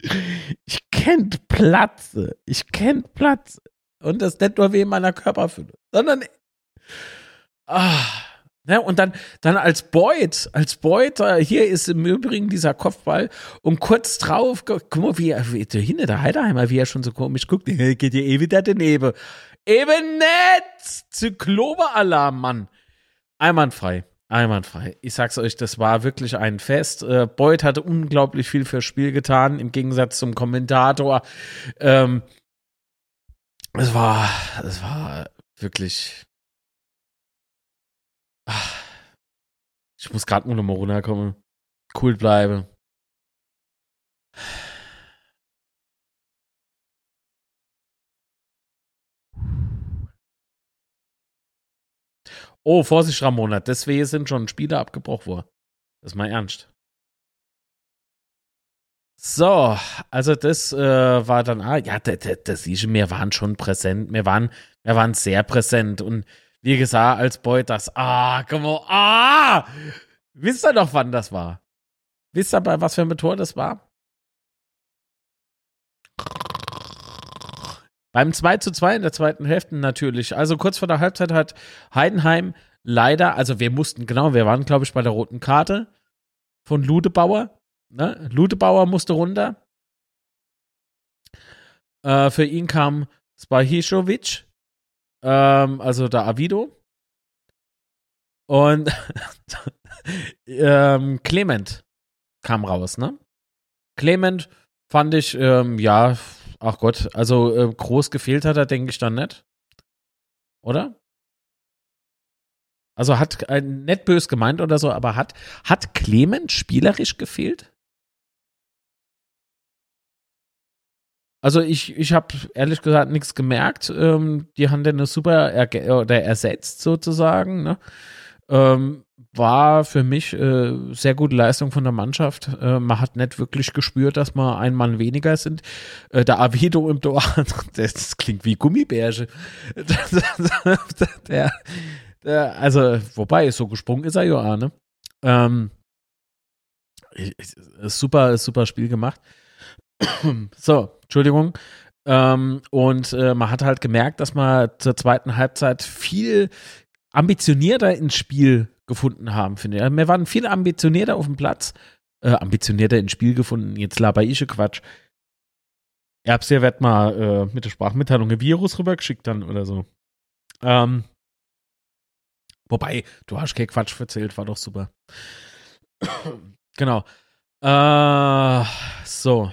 ich kennt Platze. Ich kennt Platze. Und das nicht nur in meiner Körperfülle, sondern. Ah. Ne, und dann, dann als Boyd, als Boyd, äh, hier ist im Übrigen dieser Kopfball und kurz drauf, guck mal, wie, wie der hinter der Heiderheimer, wie er schon so komisch guckt, geht ja eh wieder daneben. Eben nett! Zyklobe-Alarm, Mann. Einwandfrei. Einwandfrei. Ich sag's euch, das war wirklich ein Fest. Äh, Boyd hatte unglaublich viel fürs Spiel getan, im Gegensatz zum Kommentator. Ähm, es war, es war wirklich Ich muss gerade nur noch mal runterkommen. Cool bleiben. Oh, Vorsicht, Ramona, deswegen sind schon Spiele abgebrochen worden. Das ist mal ernst. So, also das äh, war dann, ah, ja, das, das, ist, wir waren schon präsent, wir waren, wir waren sehr präsent und wie gesagt, als Beut das, ah, komm mal, ah! Wisst ihr noch, wann das war? Wisst ihr, bei was für ein Tor das war? Beim 2 zu 2 in der zweiten Hälfte natürlich. Also kurz vor der Halbzeit hat Heidenheim leider, also wir mussten, genau, wir waren, glaube ich, bei der roten Karte von Ludebauer. Ne? Ludebauer musste runter. Äh, für ihn kam Spahišovic, ähm, also der Avido. Und ähm, Clement kam raus, ne? Clement fand ich, ähm, ja, ach Gott, also äh, groß gefehlt hat er, denke ich dann nicht. Oder? Also hat äh, nicht bös gemeint oder so, aber hat, hat Clement spielerisch gefehlt? Also ich, ich habe ehrlich gesagt nichts gemerkt. Ähm, die haben den super er oder ersetzt sozusagen. Ne? Ähm, war für mich äh, sehr gute Leistung von der Mannschaft. Äh, man hat nicht wirklich gespürt, dass wir ein Mann weniger sind. Äh, der Avido im Tor, das klingt wie Gummibärche. der, der, also, wobei, so gesprungen ist er ja, ne? Ähm, super, super Spiel gemacht. so, Entschuldigung. Ähm, und äh, man hat halt gemerkt, dass man zur zweiten Halbzeit viel ambitionierter ins Spiel gefunden haben, finde ich. Wir waren viel ambitionierter auf dem Platz, äh, ambitionierter ins Spiel gefunden. Jetzt laber ich Quatsch. Erbser wird mal äh, mit der Sprachmitteilung ein Virus rübergeschickt dann oder so. Ähm, wobei, du hast kein Quatsch erzählt, war doch super. genau. Äh, so.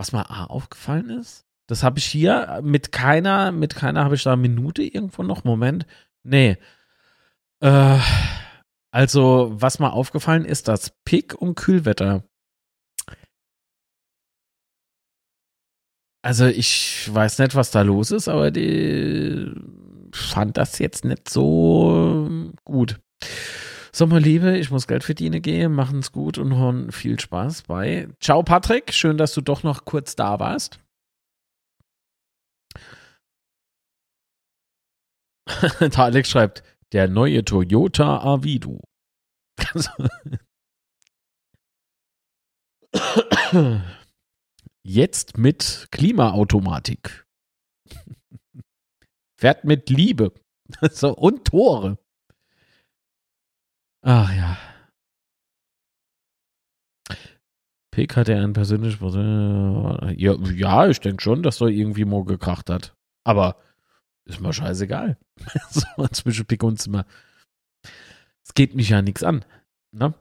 Was mir A aufgefallen ist, das habe ich hier mit keiner, mit keiner habe ich da eine Minute irgendwo noch. Moment. Nee. Äh, also, was mir aufgefallen ist, das Pick und Kühlwetter. Also, ich weiß nicht, was da los ist, aber die fand das jetzt nicht so gut. So, meine Liebe, ich muss Geld verdienen gehen. Machen's gut und hören viel Spaß bei. Ciao, Patrick. Schön, dass du doch noch kurz da warst. der Alex schreibt, der neue Toyota Avido. Jetzt mit Klimaautomatik. Fährt mit Liebe. so, und Tore. Ach ja. Pick hat er ein persönliches. Ja, ja, ich denke schon, dass er irgendwie mal gekracht hat. Aber ist mir scheißegal. so zwischen Pick und Zimmer. Es geht mich ja nichts an. Ne?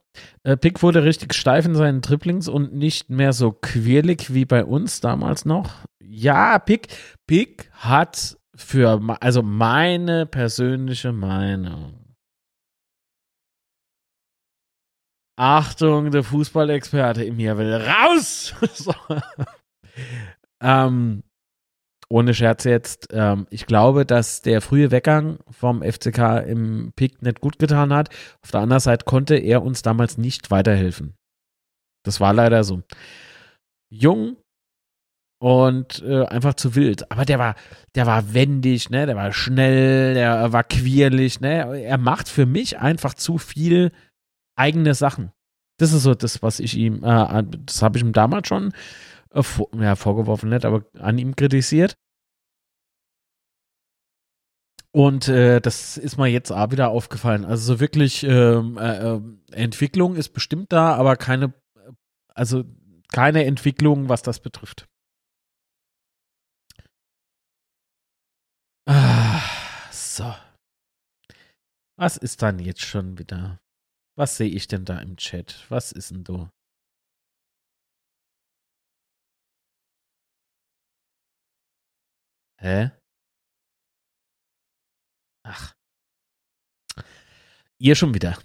Äh, Pick wurde richtig steif in seinen Triplings und nicht mehr so quirlig wie bei uns damals noch. Ja, Pick, Pick hat für, also meine persönliche Meinung, Achtung, der Fußballexperte in mir will raus. so. ähm, ohne Scherz jetzt, ähm, ich glaube, dass der frühe Weggang vom FCK im Pick nicht gut getan hat. Auf der anderen Seite konnte er uns damals nicht weiterhelfen. Das war leider so. Jung und äh, einfach zu wild. Aber der war, der war wendig, ne? Der war schnell, der war quirlig, ne? Er macht für mich einfach zu viel eigene Sachen. Das ist so das, was ich ihm, äh, das habe ich ihm damals schon äh, vor, ja, vorgeworfen, nicht, aber an ihm kritisiert. Und äh, das ist mir jetzt auch wieder aufgefallen. Also so wirklich ähm, äh, äh Entwicklung ist bestimmt da, aber keine, also keine Entwicklung, was das betrifft. Ah, so. Was ist dann jetzt schon wieder? Was sehe ich denn da im Chat? Was ist denn du? Hä? Ach. Ihr schon wieder.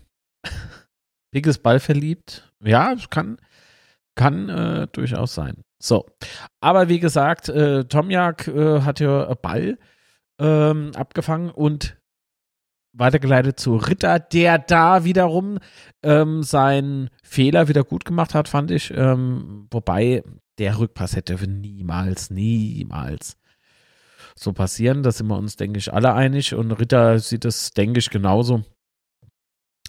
Dickes Ball verliebt. Ja, kann, kann äh, durchaus sein. So. Aber wie gesagt, äh, Tomjak äh, hat ja Ball ähm, abgefangen und weitergeleitet zu Ritter, der da wiederum ähm, seinen Fehler wieder gut gemacht hat, fand ich. Ähm, wobei der Rückpass hätte niemals, niemals so passieren. Da sind wir uns, denke ich, alle einig. Und Ritter sieht es, denke ich, genauso.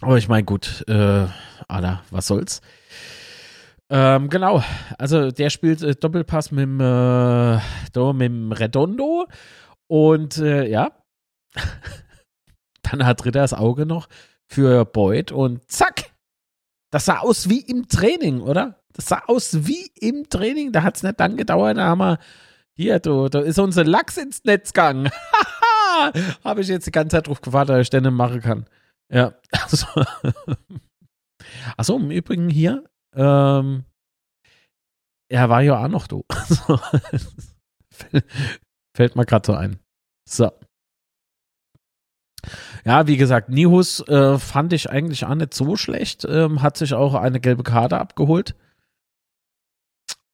Aber ich meine, gut, äh, Alter, was soll's. Ähm, genau, also der spielt äh, Doppelpass mit dem, äh, mit dem Redondo und äh, ja, Dann hat Ritter das Auge noch für Boyd und zack, Das sah aus wie im Training, oder? Das sah aus wie im Training. Da hat es nicht lang gedauert. Da haben wir, hier, du, da ist unser Lachs ins Netz gegangen. Habe ich jetzt die ganze Zeit drauf gewartet, dass ich den machen kann. Ja, also. Achso, im Übrigen hier, ähm, er war ja auch noch du. Fällt mir gerade so ein. So. Ja, wie gesagt, Nihus äh, fand ich eigentlich auch nicht so schlecht. Ähm, hat sich auch eine gelbe Karte abgeholt.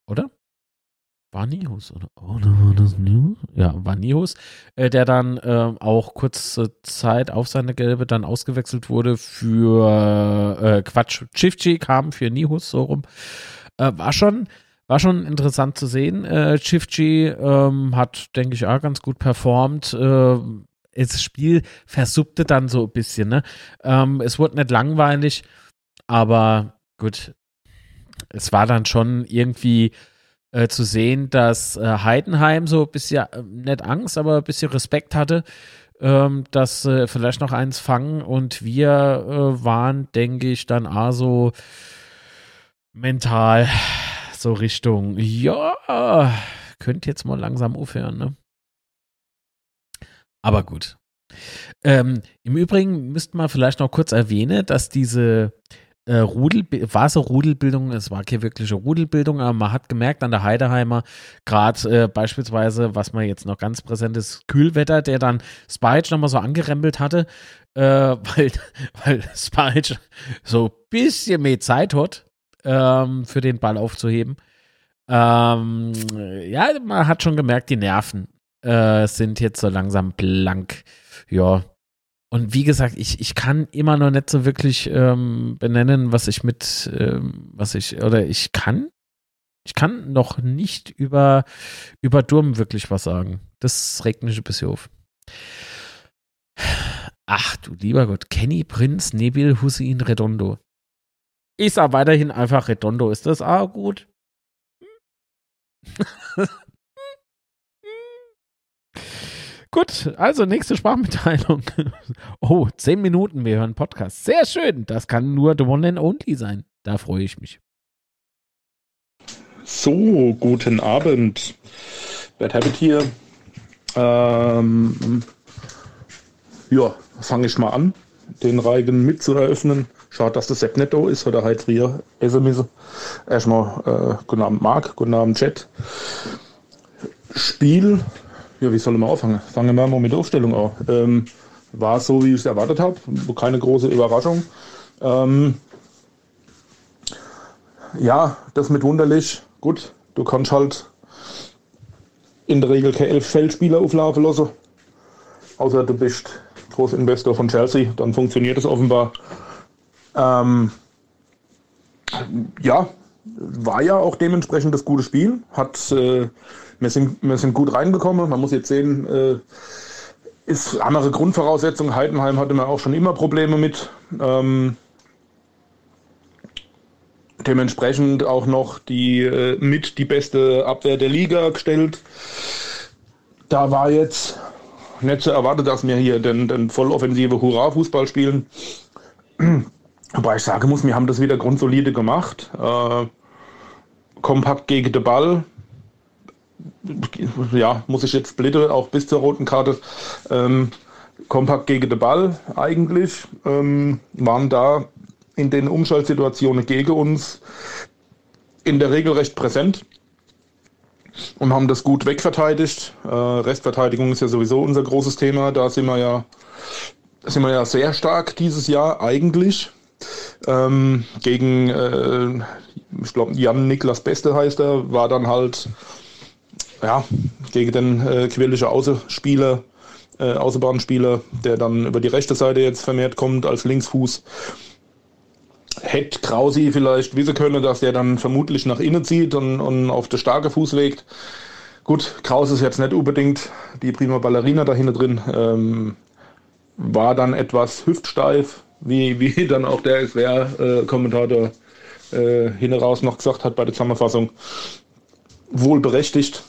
Oder? War Nihus, oder? Oder war das Nihus? Ja, war Nihus, äh, der dann äh, auch kurze Zeit auf seine gelbe dann ausgewechselt wurde für äh, Quatsch. Chifchi kam für Nihus so rum. Äh, war schon, war schon interessant zu sehen. Äh, Chifchi ähm, hat, denke ich, auch ganz gut performt. Äh, das Spiel versuppte dann so ein bisschen. Ne? Ähm, es wurde nicht langweilig, aber gut, es war dann schon irgendwie äh, zu sehen, dass äh, Heidenheim so ein bisschen, äh, nicht Angst, aber ein bisschen Respekt hatte, ähm, dass äh, vielleicht noch eins fangen und wir äh, waren, denke ich, dann also mental so Richtung, ja, könnt jetzt mal langsam aufhören, ne? Aber gut. Ähm, Im Übrigen müsste man vielleicht noch kurz erwähnen, dass diese äh, Rudel, war so Rudelbildung, es war keine wirkliche Rudelbildung, aber man hat gemerkt an der Heideheimer, gerade äh, beispielsweise, was man jetzt noch ganz präsent ist, Kühlwetter, der dann Spike nochmal so angerempelt hatte, äh, weil, weil Spike so ein bisschen mehr Zeit hat, ähm, für den Ball aufzuheben. Ähm, ja, man hat schon gemerkt, die Nerven äh, sind jetzt so langsam blank. Ja. Und wie gesagt, ich, ich kann immer noch nicht so wirklich ähm, benennen, was ich mit, ähm, was ich, oder ich kann, ich kann noch nicht über, über Durm wirklich was sagen. Das regt mich ein bisschen auf. Ach du lieber Gott, Kenny Prinz, Nebil Hussein Redondo. Ich sag weiterhin einfach Redondo. Ist das auch gut? Gut, also nächste Sprachmitteilung. Oh, zehn Minuten, wir hören Podcast. Sehr schön. Das kann nur The One and Only sein. Da freue ich mich. So, guten Abend. Bert Habit hier. Ähm, ja, fange ich mal an, den Reigen mit zu eröffnen. Schade, dass das Sepp netto ist, oder halt früher SMS. Erstmal äh, guten Abend Marc, guten Abend Chat. Spiel ja, wie soll man anfangen? Fangen wir mal mit der Aufstellung an. Ähm, war so, wie ich es erwartet habe. Keine große Überraschung. Ähm, ja, das mit wunderlich. Gut, du kannst halt in der Regel keine elf Feldspieler auflaufen lassen. Außer du bist Großinvestor von Chelsea, dann funktioniert es offenbar. Ähm, ja, war ja auch dementsprechend das gute Spiel. Hat äh, wir sind, wir sind gut reingekommen. Man muss jetzt sehen, äh, ist andere Grundvoraussetzung. Heidenheim hatte man auch schon immer Probleme mit. Ähm, dementsprechend auch noch die äh, mit die beste Abwehr der Liga gestellt. Da war jetzt nicht zu erwarten, dass wir hier den, den volloffensive Hurra-Fußball spielen. Aber ich sage muss, wir haben das wieder grundsolide gemacht. Äh, kompakt gegen den Ball, ja, muss ich jetzt splitten, auch bis zur roten Karte. Ähm, kompakt gegen den Ball eigentlich, ähm, waren da in den Umschaltsituationen gegen uns in der Regel recht präsent und haben das gut wegverteidigt. Äh, Restverteidigung ist ja sowieso unser großes Thema. Da sind wir ja, sind wir ja sehr stark dieses Jahr eigentlich. Ähm, gegen, äh, ich glaube, Jan Niklas Beste heißt er, war dann halt ja, gegen den äh, quirlische Außenspieler, äh, Außenbahnspieler, der dann über die rechte Seite jetzt vermehrt kommt als Linksfuß. Hätte Krausi vielleicht wissen können, dass der dann vermutlich nach innen zieht und, und auf den starken Fuß legt. Gut, Kraus ist jetzt nicht unbedingt die prima Ballerina da hinten drin. Ähm, war dann etwas hüftsteif, wie, wie dann auch der SWR-Kommentator äh, äh, hin raus noch gesagt hat bei der Zusammenfassung. Wohl berechtigt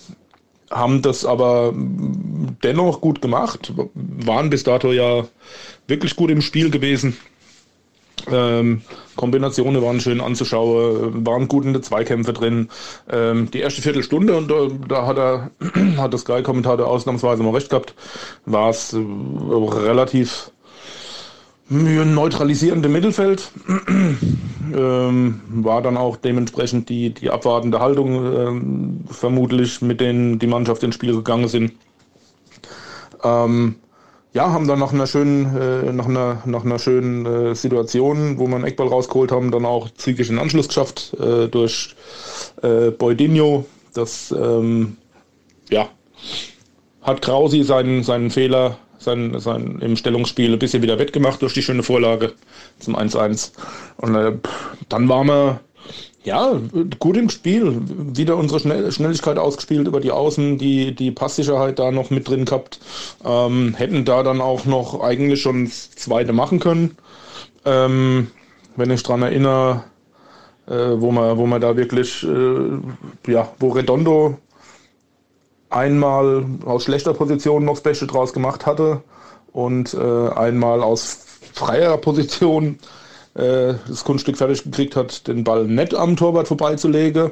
haben das aber dennoch gut gemacht, waren bis dato ja wirklich gut im Spiel gewesen. Ähm, Kombinationen waren schön anzuschauen, waren gut in den Zweikämpfe drin. Ähm, die erste Viertelstunde, und da, da hat er, hat der Sky-Kommentator ausnahmsweise mal recht gehabt, war es äh, relativ neutralisierende Mittelfeld. ähm, war dann auch dementsprechend die, die abwartende Haltung äh, vermutlich, mit denen die Mannschaft ins Spiel gegangen sind. Ähm, ja, haben dann nach einer schönen, äh, nach einer, nach einer schönen äh, Situation, wo wir einen Eckball rausgeholt haben, dann auch zügig den Anschluss geschafft äh, durch äh, Boydinho. Das ähm, ja, hat Krausi seinen, seinen Fehler sein, sein, im Stellungsspiel ein bisschen wieder wettgemacht durch die schöne Vorlage zum 1-1. Und äh, dann waren wir ja, gut im Spiel. Wieder unsere Schnell Schnelligkeit ausgespielt über die Außen, die, die Passsicherheit da noch mit drin gehabt. Ähm, hätten da dann auch noch eigentlich schon das zweite machen können. Ähm, wenn ich dran erinnere, äh, wo man, wo man da wirklich, äh, ja, wo Redondo einmal aus schlechter Position noch Special draus gemacht hatte und äh, einmal aus freier Position äh, das Kunststück fertig gekriegt hat, den Ball nett am Torwart vorbeizulegen.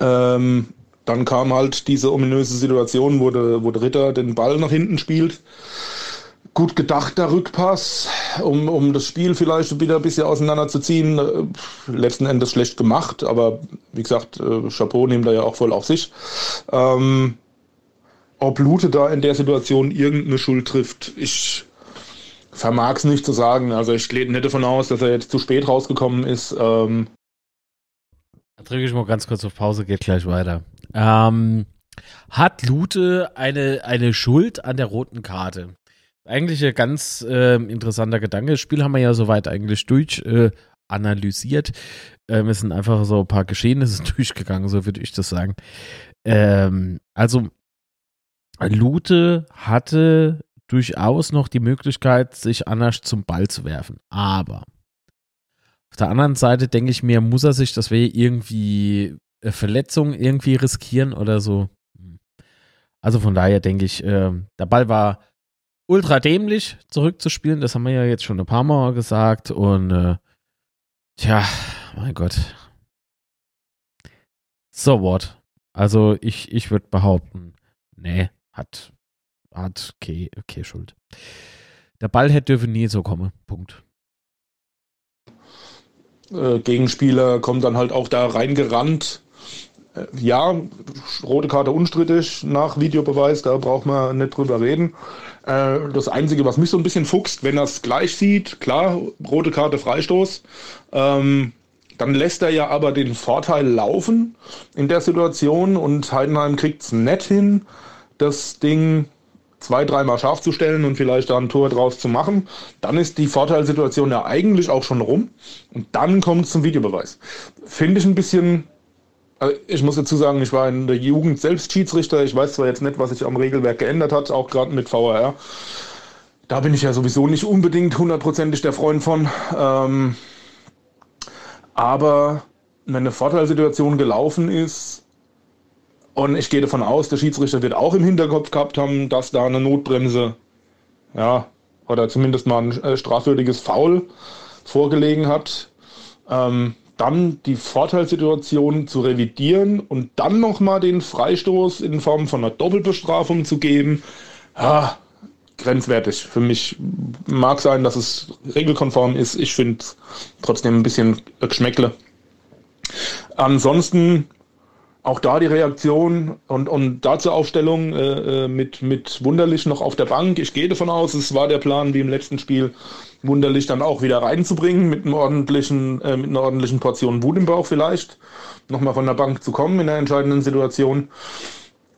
Ähm, dann kam halt diese ominöse Situation, wo der, wo der Ritter den Ball nach hinten spielt. Gut gedachter Rückpass, um, um das Spiel vielleicht wieder ein bisschen auseinanderzuziehen. Äh, letzten Endes schlecht gemacht, aber wie gesagt, äh, Chapeau nimmt er ja auch voll auf sich. Ähm, ob Lute da in der Situation irgendeine Schuld trifft, ich vermag es nicht zu sagen. Also ich gehe nicht davon aus, dass er jetzt zu spät rausgekommen ist. Ähm. Da drücke ich mal ganz kurz auf Pause, geht gleich weiter. Ähm, hat Lute eine, eine Schuld an der roten Karte? Eigentlich ein ganz äh, interessanter Gedanke. Das Spiel haben wir ja soweit eigentlich durch äh, analysiert. Ähm, es sind einfach so ein paar Geschehnisse durchgegangen, so würde ich das sagen. Ähm, also Lute hatte durchaus noch die Möglichkeit, sich anders zum Ball zu werfen. Aber auf der anderen Seite denke ich mir, muss er sich, das wäre irgendwie Verletzung irgendwie riskieren oder so. Also von daher denke ich, äh, der Ball war ultra dämlich zurückzuspielen. Das haben wir ja jetzt schon ein paar Mal gesagt. Und äh, tja, mein Gott. So what? Also ich, ich würde behaupten, nee, hat hat okay, okay Schuld. Der Ball hätte dürfen nie so kommen. Punkt. Äh, Gegenspieler kommt dann halt auch da reingerannt. Äh, ja, rote Karte unstrittig nach Videobeweis, da braucht man nicht drüber reden. Äh, das Einzige, was mich so ein bisschen fuchst, wenn er es gleich sieht, klar, rote Karte Freistoß. Ähm, dann lässt er ja aber den Vorteil laufen in der Situation und Heidenheim kriegt es nett hin, das Ding zwei, dreimal scharf zu stellen und vielleicht da ein Tor draus zu machen, dann ist die Vorteilssituation ja eigentlich auch schon rum und dann kommt es zum Videobeweis. Finde ich ein bisschen, also ich muss dazu sagen, ich war in der Jugend selbst Schiedsrichter. Ich weiß zwar jetzt nicht, was sich am Regelwerk geändert hat, auch gerade mit VAR. Da bin ich ja sowieso nicht unbedingt hundertprozentig der Freund von. Ähm, aber wenn eine Vorteilssituation gelaufen ist, und ich gehe davon aus, der Schiedsrichter wird auch im Hinterkopf gehabt haben, dass da eine Notbremse, ja, oder zumindest mal ein äh, strafwürdiges Foul vorgelegen hat. Ähm, dann die Vorteilssituation zu revidieren und dann nochmal den Freistoß in Form von einer Doppelbestrafung zu geben, ja, grenzwertig. Für mich mag sein, dass es regelkonform ist. Ich finde trotzdem ein bisschen Geschmäckle. Ansonsten auch da die Reaktion und, und dazu Aufstellung äh, äh, mit, mit Wunderlich noch auf der Bank. Ich gehe davon aus, es war der Plan, wie im letzten Spiel, Wunderlich dann auch wieder reinzubringen mit, einem ordentlichen, äh, mit einer ordentlichen Portion Wut im Bauch vielleicht, nochmal von der Bank zu kommen in der entscheidenden Situation.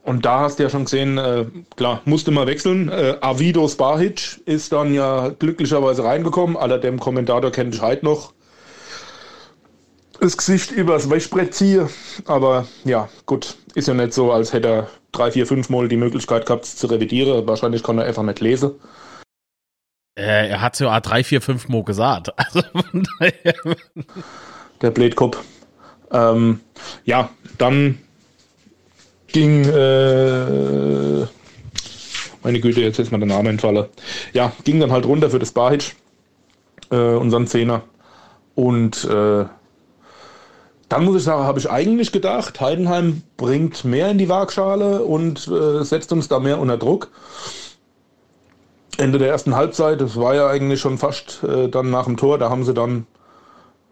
Und da hast du ja schon gesehen, äh, klar, musste mal wechseln. Äh, Avido Spahic ist dann ja glücklicherweise reingekommen. Aller dem Kommentator kennt ich heute noch das Gesicht übers Wäschbrett ziehe. Aber ja, gut, ist ja nicht so, als hätte er drei, vier, fünf Mal die Möglichkeit gehabt, zu revidieren. Wahrscheinlich kann er einfach nicht lesen. Äh, er hat ja drei, vier, fünf Mal gesagt. Also von daher. Der Blätkopf. Ähm, ja, dann ging, äh, meine Güte, jetzt ist mir der Name entfallen. Ja, ging dann halt runter für das Barhitch. äh, unseren Zehner. Und äh, dann muss ich sagen, habe ich eigentlich gedacht, Heidenheim bringt mehr in die Waagschale und äh, setzt uns da mehr unter Druck. Ende der ersten Halbzeit, das war ja eigentlich schon fast äh, dann nach dem Tor, da haben sie dann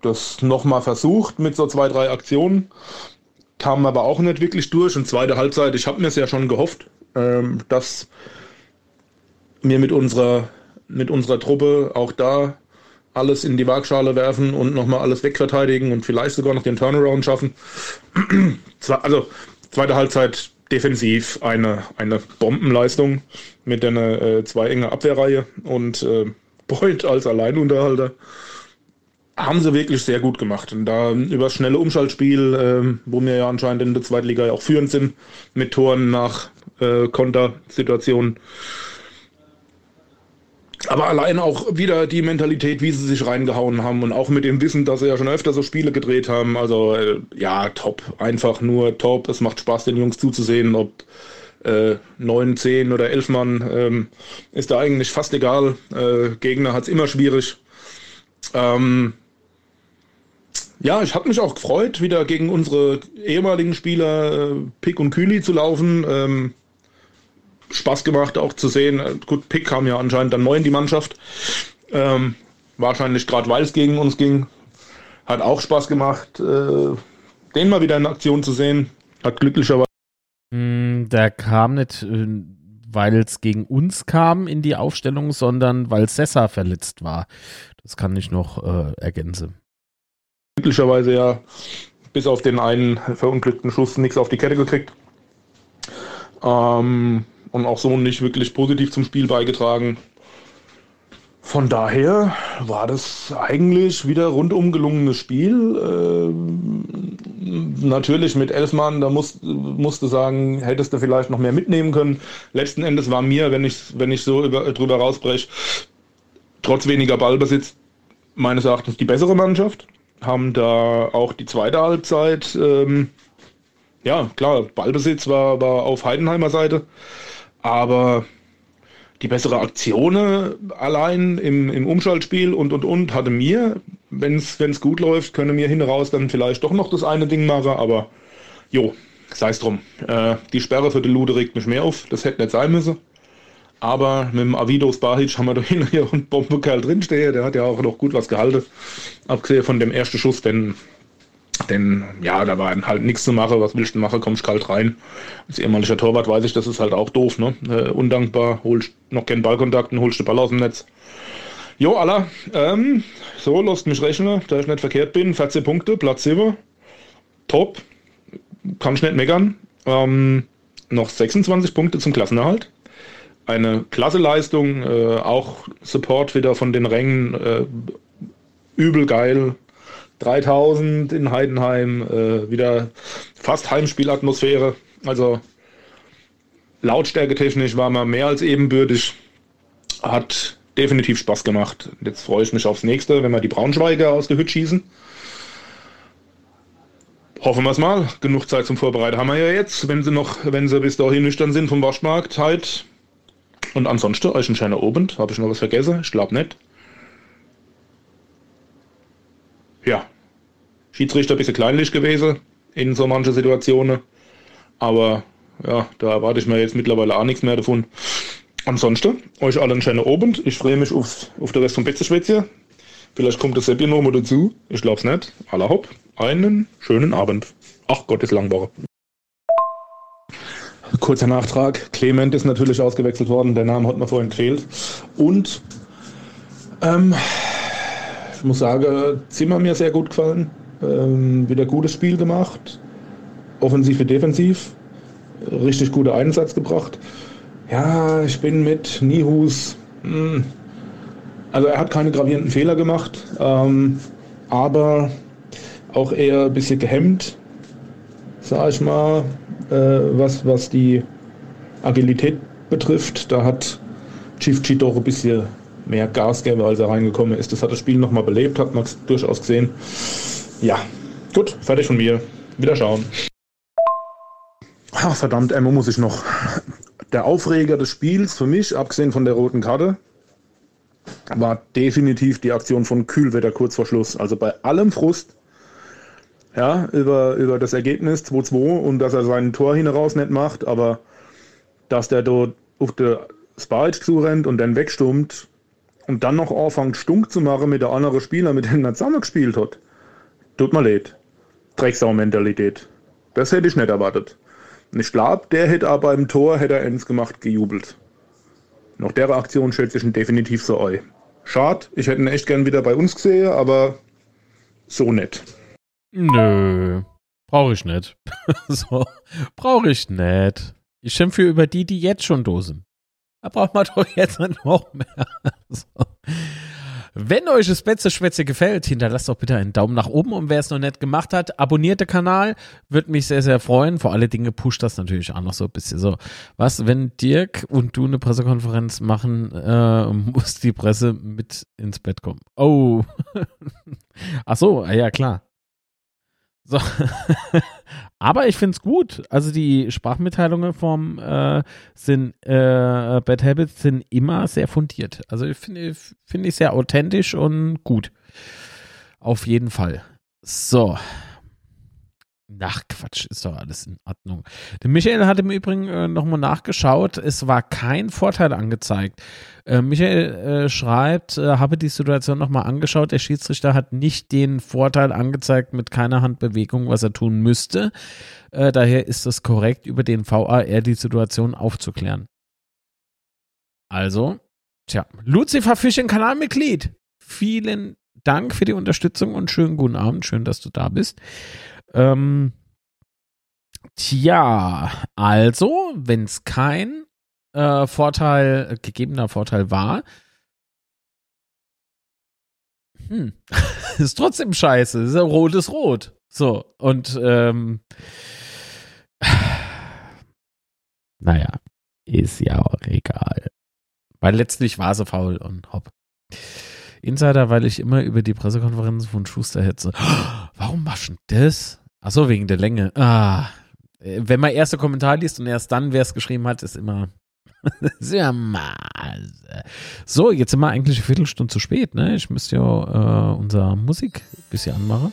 das nochmal versucht mit so zwei, drei Aktionen, kamen aber auch nicht wirklich durch. Und zweite Halbzeit, ich habe mir es ja schon gehofft, ähm, dass wir mit unserer, mit unserer Truppe auch da alles in die Waagschale werfen und nochmal alles wegverteidigen und vielleicht sogar noch den Turnaround schaffen. also zweite Halbzeit defensiv eine, eine Bombenleistung mit einer äh, zwei enge Abwehrreihe und äh, Boyd als Alleinunterhalter. Haben sie wirklich sehr gut gemacht. Und da über das schnelle Umschaltspiel, äh, wo wir ja anscheinend in der zweiten Liga auch führend sind, mit Toren nach äh, Kontersituationen, aber allein auch wieder die Mentalität, wie sie sich reingehauen haben und auch mit dem Wissen, dass sie ja schon öfter so Spiele gedreht haben. Also äh, ja, top. Einfach nur top. Es macht Spaß, den Jungs zuzusehen, ob äh, 9, 10 oder 11 Mann. Ähm, ist da eigentlich fast egal. Äh, Gegner hat es immer schwierig. Ähm, ja, ich habe mich auch gefreut, wieder gegen unsere ehemaligen Spieler äh, Pick und Kühli zu laufen. Ähm, Spaß gemacht, auch zu sehen. Gut, Pick kam ja anscheinend dann neu in die Mannschaft. Ähm, wahrscheinlich gerade weil es gegen uns ging. Hat auch Spaß gemacht, äh, den mal wieder in Aktion zu sehen. Hat glücklicherweise. Mm, der kam nicht, äh, weil es gegen uns kam in die Aufstellung, sondern weil Sessa verletzt war. Das kann ich noch äh, ergänzen. Glücklicherweise ja bis auf den einen verunglückten Schuss nichts auf die Kette gekriegt. Ähm, und auch so nicht wirklich positiv zum Spiel beigetragen. Von daher war das eigentlich wieder rundum gelungenes Spiel. Äh, natürlich mit elf Mann, da musst, du sagen, hättest du vielleicht noch mehr mitnehmen können. Letzten Endes war mir, wenn ich, wenn ich so über, drüber rausbreche, trotz weniger Ballbesitz meines Erachtens die bessere Mannschaft. Haben da auch die zweite Halbzeit, ähm, ja klar, Ballbesitz war, war auf Heidenheimer Seite. Aber die bessere Aktionen allein im, im Umschaltspiel und und und hatte mir, wenn es gut läuft, können wir hin raus dann vielleicht doch noch das eine Ding machen, aber jo, sei es drum. Äh, die Sperre für die Lude regt mich mehr auf, das hätte nicht sein müssen. Aber mit dem Avidos Bahic haben wir da hier einen Bombenkerl drinstehen, der hat ja auch noch gut was gehalten. Abgesehen von dem ersten Schuss, denn denn ja, da war halt nichts zu machen. Was willst du machen? Kommst kalt rein. Als ehemaliger Torwart weiß ich, das ist halt auch doof, ne? Äh, undankbar, holst noch keinen Ballkontakt und holst den Ball aus dem Netz. Jo, Allah, ähm, so, lasst mich rechnen, da ich nicht verkehrt bin. 14 Punkte, Platz 7. Top. Kann ich nicht meckern. Ähm, noch 26 Punkte zum Klassenerhalt. Eine klasse Leistung, äh, auch Support wieder von den Rängen. Äh, übel geil, 3000 in Heidenheim, äh, wieder fast Heimspielatmosphäre. Also Lautstärke technisch war man mehr als ebenbürtig. Hat definitiv Spaß gemacht. Jetzt freue ich mich aufs nächste, wenn wir die Braunschweiger aus der Hütte schießen. Hoffen wir es mal. Genug Zeit zum Vorbereiten haben wir ja jetzt, wenn sie noch, wenn sie bis dahin nüchtern sind vom Waschmarkt halt. Und ansonsten euch ein schöner Abend. Habe ich noch was vergessen? Ich glaube nicht. Ja, Schiedsrichter ein bisschen kleinlich gewesen in so manchen Situationen. Aber ja, da erwarte ich mir jetzt mittlerweile auch nichts mehr davon. Ansonsten, euch allen schönen Abend. Ich freue mich aufs, auf den Rest vom Betzeschwätze. Vielleicht kommt das Seppi noch mal dazu. Ich glaube es nicht. Aller hopp. Einen schönen Abend. Ach Gott, ist langbar. Kurzer Nachtrag. Clement ist natürlich ausgewechselt worden. Der Name hat mir vorhin gefehlt. Und ähm, ich muss sagen, Zimmer mir sehr gut gefallen. Ähm, wieder gutes Spiel gemacht. Offensiv wie defensiv. Richtig guter Einsatz gebracht. Ja, ich bin mit Nihus. Hm, also er hat keine gravierenden Fehler gemacht, ähm, aber auch eher ein bisschen gehemmt, sag ich mal, äh, was, was die Agilität betrifft. Da hat Chief Chito ein bisschen mehr Gas gäbe, als er reingekommen ist. Das hat das Spiel nochmal belebt, hat man durchaus gesehen. Ja, gut, fertig von mir. Wieder schauen. Ach, verdammt, Emmo muss ich noch. Der Aufreger des Spiels für mich, abgesehen von der roten Karte, war definitiv die Aktion von Kühlwetter kurz vor Schluss. Also bei allem Frust ja, über, über das Ergebnis 2-2 und dass er sein Tor hinaus nicht macht, aber dass der dort auf der Spike zurennt und dann wegstummt und dann noch anfängt stunk zu machen mit der anderen Spieler, mit denen er zusammen gespielt hat. Tut mir leid. Drecksau-Mentalität. Das hätte ich nicht erwartet. Und ich glaube, der hätte aber beim Tor, hätte er eins gemacht, gejubelt. Nach der Aktion schätze ich ihn definitiv so ein. Schade, ich hätte ihn echt gern wieder bei uns gesehen, aber so nett. Nö, brauche ich nicht. so, brauche ich nicht. Ich schimpfe über die, die jetzt schon dosen. Da braucht man doch jetzt noch mehr. so. Wenn euch das Betze Schwätze gefällt, hinterlasst doch bitte einen Daumen nach oben und wer es noch nicht gemacht hat, abonniert den Kanal, würde mich sehr, sehr freuen. Vor alle Dinge pusht das natürlich auch noch so ein bisschen so. Was, wenn Dirk und du eine Pressekonferenz machen, äh, muss die Presse mit ins Bett kommen. Oh. Ach so, ja klar. So. Aber ich finde es gut. Also die Sprachmitteilungen vom äh, sind äh, Bad Habits sind immer sehr fundiert. Also ich finde finde ich sehr authentisch und gut. Auf jeden Fall. So. Ach Quatsch, ist doch alles in Ordnung. Der Michael hat im Übrigen äh, nochmal nachgeschaut. Es war kein Vorteil angezeigt. Äh, Michael äh, schreibt, äh, habe die Situation nochmal angeschaut. Der Schiedsrichter hat nicht den Vorteil angezeigt mit keiner Handbewegung, was er tun müsste. Äh, daher ist es korrekt, über den VAR die Situation aufzuklären. Also, tja, Lucifer Fischen Kanalmitglied. Vielen Dank für die Unterstützung und schönen guten Abend. Schön, dass du da bist. Ähm, tja, also, wenn es kein äh, Vorteil, gegebener Vorteil war, hm, ist trotzdem scheiße. Ist ja rotes Rot. So, und ähm, naja, ist ja auch egal. Weil letztlich war sie faul und hopp. Insider, weil ich immer über die Pressekonferenz von Schuster hetze. Warum machst du das? Achso, wegen der Länge. Ah. Wenn man erst den Kommentar liest und erst dann, wer es geschrieben hat, ist immer sehr maße. So, jetzt sind wir eigentlich eine Viertelstunde zu spät, ne? Ich müsste ja äh, unser Musik ein bisschen anmachen.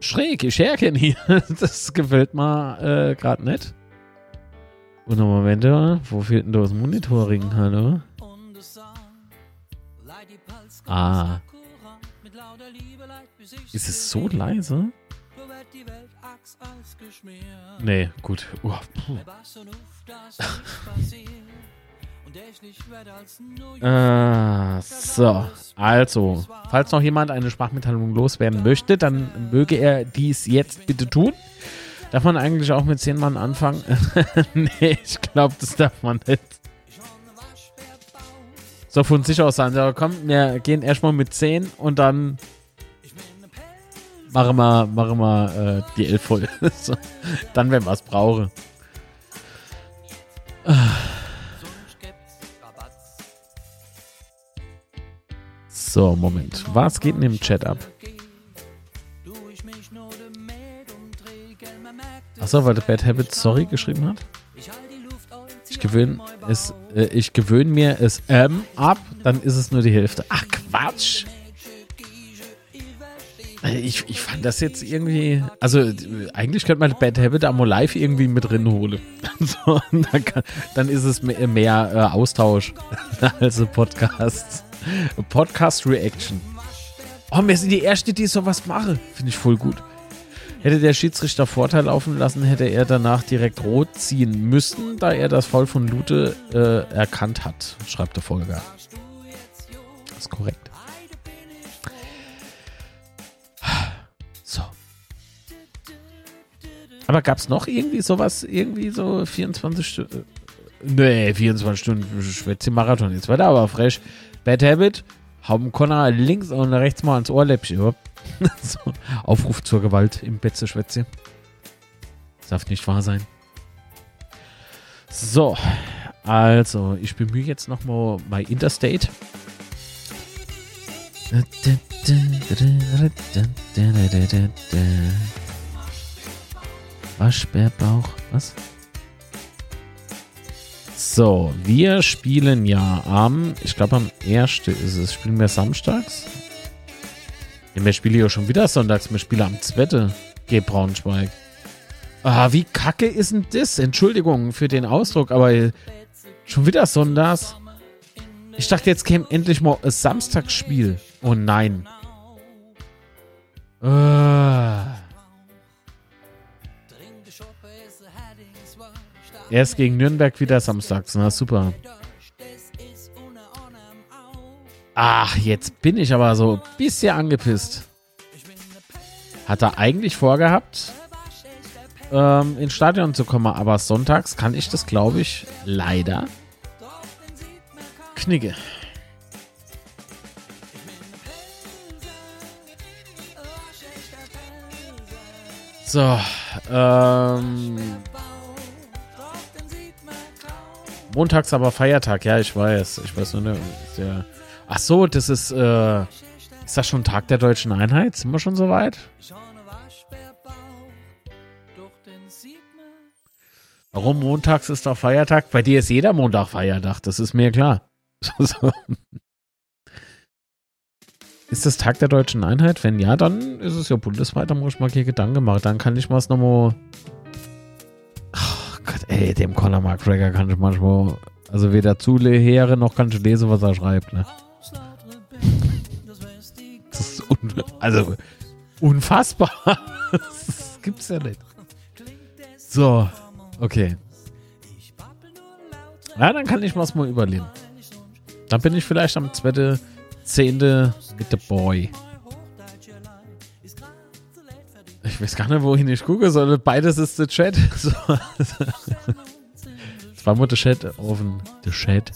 Schräg, ich erkenne hier. Das gefällt mir äh, gerade nicht. Und Moment, wo fehlt denn das Monitoring? Hallo? Ah. Ist es so leise? Nee, gut. Oh, ah, so, also, falls noch jemand eine Sprachmitteilung loswerden möchte, dann möge er dies jetzt bitte tun. Darf man eigentlich auch mit 10 Mann anfangen? nee, ich glaube, das darf man nicht. So von sich aus sein. Ja, komm, wir gehen erstmal mit 10 und dann machen wir, machen wir äh, die 11 voll. so, dann, wenn wir es brauchen. So, Moment. Was geht denn im Chat ab? Achso, weil der Bad Habit Sorry geschrieben hat? Ich gewöhne es, äh, ich gewöhne mir es ähm ab, dann ist es nur die Hälfte. Ach Quatsch! Äh, ich, ich fand das jetzt irgendwie, also eigentlich könnte man Bad Habit Amo Live irgendwie mit drin holen. so, dann, kann, dann, ist es mehr, mehr äh, Austausch als Podcast. Podcast Reaction. Oh, wir sind die Erste, die sowas machen. Finde ich voll gut. Hätte der Schiedsrichter Vorteil laufen lassen, hätte er danach direkt rot ziehen müssen, da er das Foul von Lute äh, erkannt hat, schreibt der Folger. Das ist korrekt. Aber gab es noch irgendwie sowas, irgendwie so 24 Stunden? Nee, 24 Stunden Schwätze-Marathon. Jetzt war der aber fresh. Bad Habit, haben Connor links und rechts mal ans Ohrläppchen. so, Aufruf zur Gewalt im Betze Schwätze. Darf nicht wahr sein. So, also, ich bemühe jetzt nochmal bei Interstate. Waschbärbauch, was? So, wir spielen ja am, ich glaube am 1. ist es, spielen wir samstags? Ja, wir spielen ja schon wieder sonntags, wir spielen am 2. G Braunschweig. Ah, wie kacke ist denn das? Entschuldigung für den Ausdruck, aber schon wieder sonntags. Ich dachte, jetzt käme endlich mal ein Samstagsspiel. Oh nein. Ah. Erst gegen Nürnberg wieder samstags. Na super. Ach, jetzt bin ich aber so ein bisschen angepisst. Hat er eigentlich vorgehabt, ähm, ins Stadion zu kommen, aber sonntags kann ich das, glaube ich, leider knicke. So, ähm, Montags aber Feiertag, ja, ich weiß. Ich weiß nur, ne, ach so, das ist, äh, ist das schon Tag der deutschen Einheit? Sind wir schon so weit? Warum montags ist doch Feiertag? Bei dir ist jeder Montag Feiertag, das ist mir klar. ist das Tag der deutschen Einheit? Wenn ja, dann ist es ja bundesweit, da muss ich mal hier Gedanken machen. Dann kann ich mal es nochmal. Gott, ey, dem Conor McGregor kann ich manchmal. Also weder zuhöre noch kann ich lesen, was er schreibt, ne? Das ist un also unfassbar. Das gibt's ja nicht. So, okay. Ja, dann kann ich was mal überleben. Dann bin ich vielleicht am 2.10. mit der Boy. Ich weiß gar nicht, wohin ich gucke soll. Beides ist der Chat. So. Zweimal der Chat offen. Der Chat.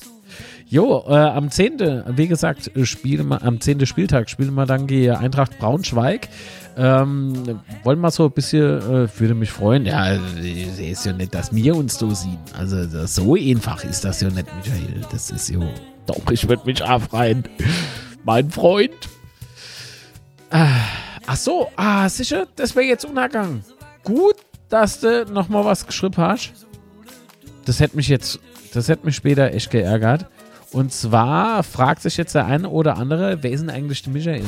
Jo, äh, am 10. wie gesagt, spielen wir, am 10. Spieltag spielen wir dann die Eintracht Braunschweig. Ähm, wollen wir so ein bisschen, äh, würde mich freuen. Ja, es ist ja nicht, dass wir uns so sehen. Also so einfach ist das ja nicht, Michael. Das ist ja, doch, ich würde mich aufreihen. Mein Freund. Ah, ach so, ah, sicher, das wäre jetzt unergangen. Gut, dass du nochmal was geschrieben hast. Das hätte mich jetzt, das hätte mich später echt geärgert. Und zwar fragt sich jetzt der eine oder andere, wer ist denn eigentlich der Michael?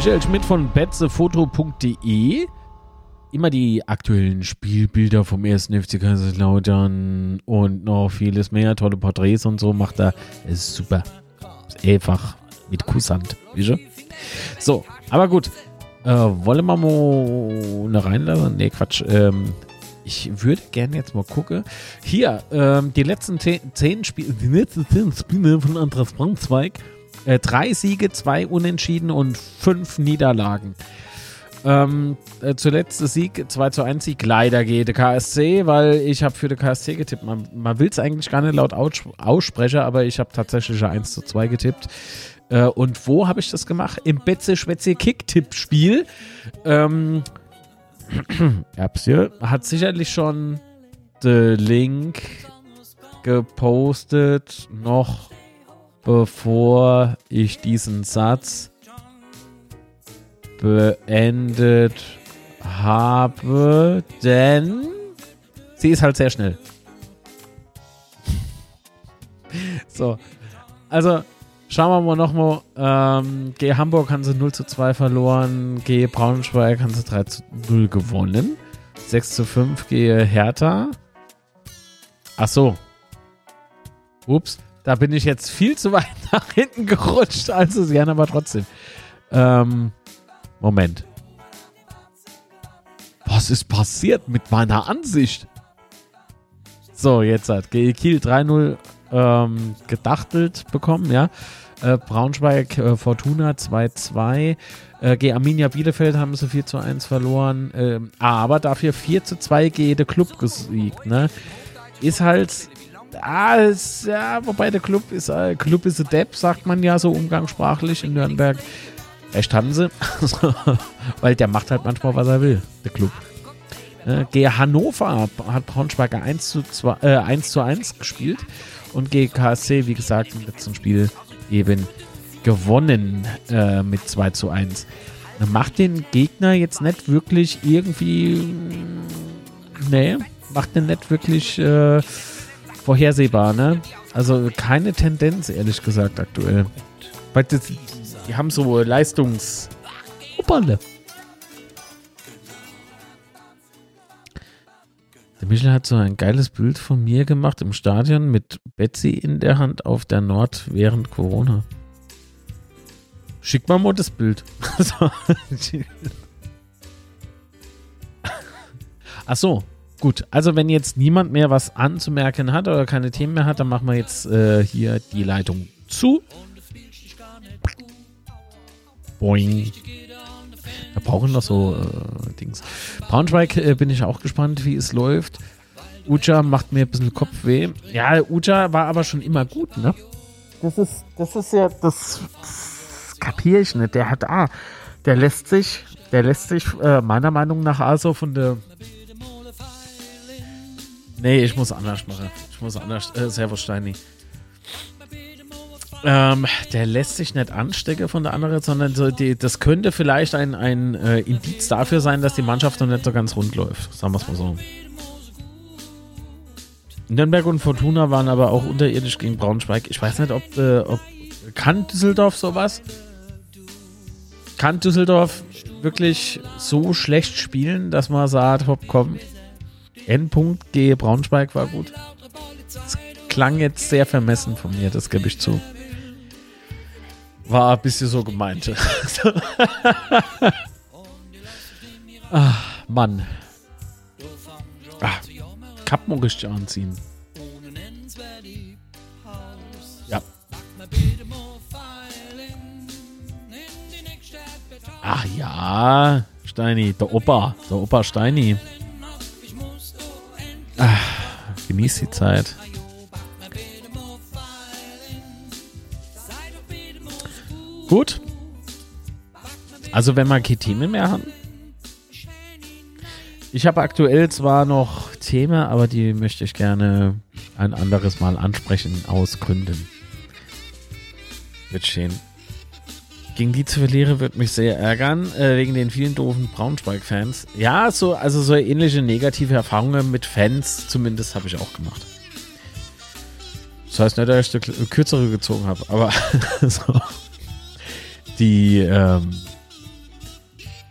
Michael Schmidt von betzefoto.de immer die aktuellen Spielbilder vom ersten FC Kaiserslautern und noch vieles mehr, tolle Porträts und so macht er. Ist super. Ist einfach mit Kusshand, So, aber gut. Äh, wollen wir mal eine reinlassen? Nee, Quatsch. Ähm, ich würde gerne jetzt mal gucken. Hier, ähm, die letzten zehn Spiele, die letzten zehn Spiele von Andras Braunzweig. Äh, drei Siege, zwei Unentschieden und fünf Niederlagen. Ähm, äh, zuletzt Sieg, 2 zu 1 Sieg, leider geht der KSC, weil ich habe für den KSC getippt. Man, man will es eigentlich gar nicht laut aussprechen, aber ich habe tatsächlich 1 zu 2 getippt. Äh, und wo habe ich das gemacht? Im Betze-Schwätze-Kick-Tipp-Spiel. Ähm, Erbsje hat sicherlich schon den Link gepostet, noch bevor ich diesen Satz beendet habe, denn sie ist halt sehr schnell. so, also schauen wir mal nochmal. Ähm, G Hamburg haben sie 0 zu 2 verloren, G Braunschweig haben sie 3 zu 0 gewonnen. 6 zu 5 G Hertha. Ach so. Ups, da bin ich jetzt viel zu weit nach hinten gerutscht, also sie haben aber trotzdem. Ähm, Moment. Was ist passiert mit meiner Ansicht? So, jetzt hat GE Kiel 3-0 ähm, gedachtelt bekommen, ja. Äh, Braunschweig, äh, Fortuna 2-2. Äh, G Arminia Bielefeld haben sie 4 1 verloren. Ähm, aber dafür 4 2 GE der Club gesiegt, ne? Ist halt. Ah, ist, ja, wobei der Club ist, äh, Club ist ein Depp, sagt man ja so umgangssprachlich in Nürnberg. Recht haben sie. Weil der macht halt manchmal, was er will, der Club. Äh, gegen Hannover hat Braunschweiger 1 zu, 2, äh, 1 zu 1 gespielt und gegen KSC, wie gesagt, im letzten Spiel eben gewonnen äh, mit 2 zu 1. Macht den Gegner jetzt nicht wirklich irgendwie. Nee, macht den nicht wirklich äh, vorhersehbar, ne? Also keine Tendenz, ehrlich gesagt, aktuell. Weil das, die haben so Leistungs. Opperle. Der Michel hat so ein geiles Bild von mir gemacht im Stadion mit Betsy in der Hand auf der Nord während Corona. Schick mal mal das Bild. Ach so, gut. Also wenn jetzt niemand mehr was anzumerken hat oder keine Themen mehr hat, dann machen wir jetzt äh, hier die Leitung zu. Boing. Wir brauchen noch so äh, Dings. Braunschweig äh, bin ich auch gespannt, wie es läuft. Uja macht mir ein bisschen Kopfweh. Ja, Uja war aber schon immer gut, ne? Das ist, das ist ja, das, das kapiere ich nicht. Der hat, ah, der lässt sich, der lässt sich äh, meiner Meinung nach also von der. Nee, ich muss anders machen. Ich muss anders. Äh, Servus Steini. Ähm, der lässt sich nicht anstecken von der anderen, sondern so die, das könnte vielleicht ein, ein äh, Indiz dafür sein, dass die Mannschaft noch nicht so ganz rund läuft. Sagen wir es mal so. Nürnberg und Fortuna waren aber auch unterirdisch gegen Braunschweig. Ich weiß nicht, ob, äh, ob kann Düsseldorf sowas? Kann Düsseldorf wirklich so schlecht spielen, dass man sagt, hopp, komm, Endpunkt G Braunschweig war gut? Das klang jetzt sehr vermessen von mir, das gebe ich zu. War ein bisschen so gemeint. Ach, Mann. Ah, Kappen richtig anziehen. Ja. Ach ja, Steini, der Opa, der Opa Steini. Ach, genieß die Zeit. Gut. Also wenn wir keine mehr haben. Ich habe aktuell zwar noch Themen, aber die möchte ich gerne ein anderes Mal ansprechen aus Gründen. Wird stehen. Gegen die zu verlieren wird mich sehr ärgern, äh, wegen den vielen doofen Braunschweig-Fans. Ja, so, also so ähnliche negative Erfahrungen mit Fans zumindest habe ich auch gemacht. Das heißt nicht, dass ich die kürzere gezogen habe, aber so die, ähm,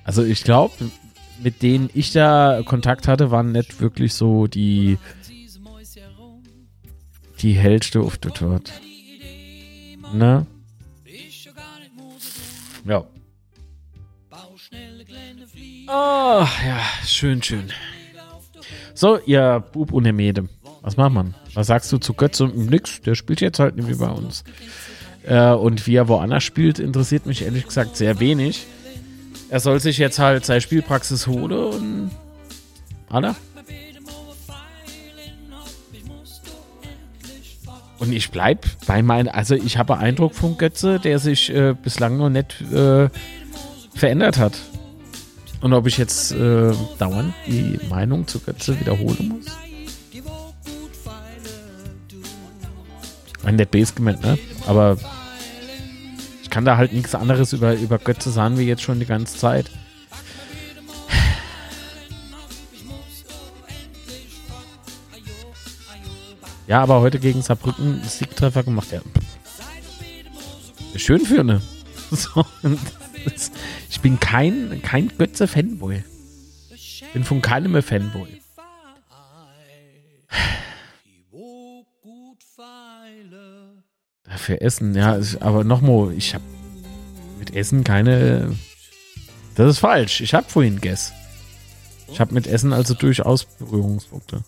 also ich glaube, mit denen ich da Kontakt hatte, waren nicht wirklich so die, die hellste auf der Torte. Ne? Ja. Oh, ja, schön, schön. So, ihr Bub und Mede. Was macht man? Was sagst du zu Götze? Nix, der spielt jetzt halt nicht bei uns. Äh, und wie er woanders spielt, interessiert mich ehrlich gesagt sehr wenig. Er soll sich jetzt halt seine Spielpraxis holen und. Anna? Und ich bleib bei meinen, also ich habe Eindruck von Götze, der sich äh, bislang noch nicht äh, verändert hat. Und ob ich jetzt äh, dauernd die Meinung zu Götze wiederholen muss? Ein net Base gemeint, ne? Aber ich kann da halt nichts anderes über, über Götze sagen wie jetzt schon die ganze Zeit. Ja, aber heute gegen Saarbrücken Siegtreffer gemacht. Ja. Schön für ne. So, ich bin kein, kein Götze-Fanboy. Bin von keinem mehr Fanboy. Für Essen, ja, aber nochmal, ich habe mit Essen keine. Das ist falsch. Ich habe vorhin gegessen. Ich habe mit Essen also durchaus Berührungspunkte.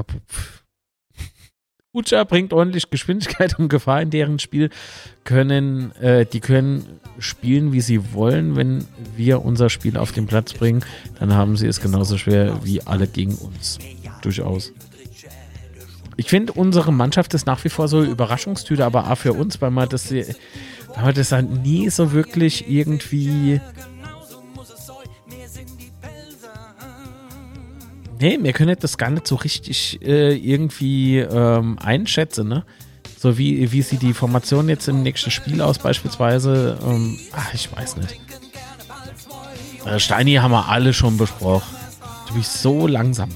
Kaputt. Ucha bringt ordentlich Geschwindigkeit und Gefahr in deren Spiel. Können, äh, die können spielen, wie sie wollen. Wenn wir unser Spiel auf den Platz bringen, dann haben sie es genauso schwer wie alle gegen uns. Durchaus. Ich finde, unsere Mannschaft ist nach wie vor so Überraschungstüte, aber auch für uns, weil man das, weil man das halt nie so wirklich irgendwie Nee, wir können das gar nicht so richtig äh, irgendwie ähm, einschätzen, ne? So wie, wie sieht die Formation jetzt im nächsten Spiel aus, beispielsweise? Ähm, ach, ich weiß nicht. Äh, Steini haben wir alle schon besprochen. Du bist so langsam.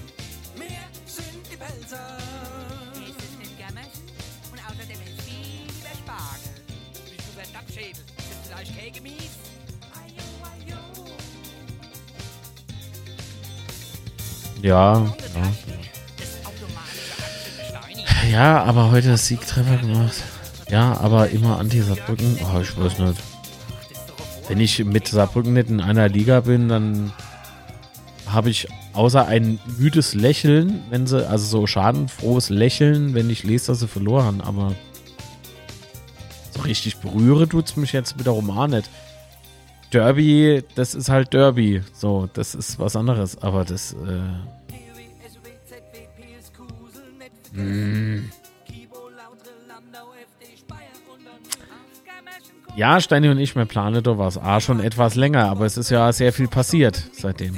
Ja, ja. Ja, aber heute das Siegtreffer gemacht. Ja, aber immer Anti-Saarbrücken. Oh, ich weiß nicht. Wenn ich mit Saarbrücken nicht in einer Liga bin, dann habe ich außer ein müdes Lächeln, wenn sie, also so schadenfrohes Lächeln, wenn ich lese, dass sie verloren. Aber so richtig berühre tut es mich jetzt wiederum auch nicht. Derby, das ist halt Derby. So, das ist was anderes. Aber das, äh. Hm. Ja, Steini und ich, wir planen da was. A, schon etwas länger, aber es ist ja sehr viel passiert seitdem.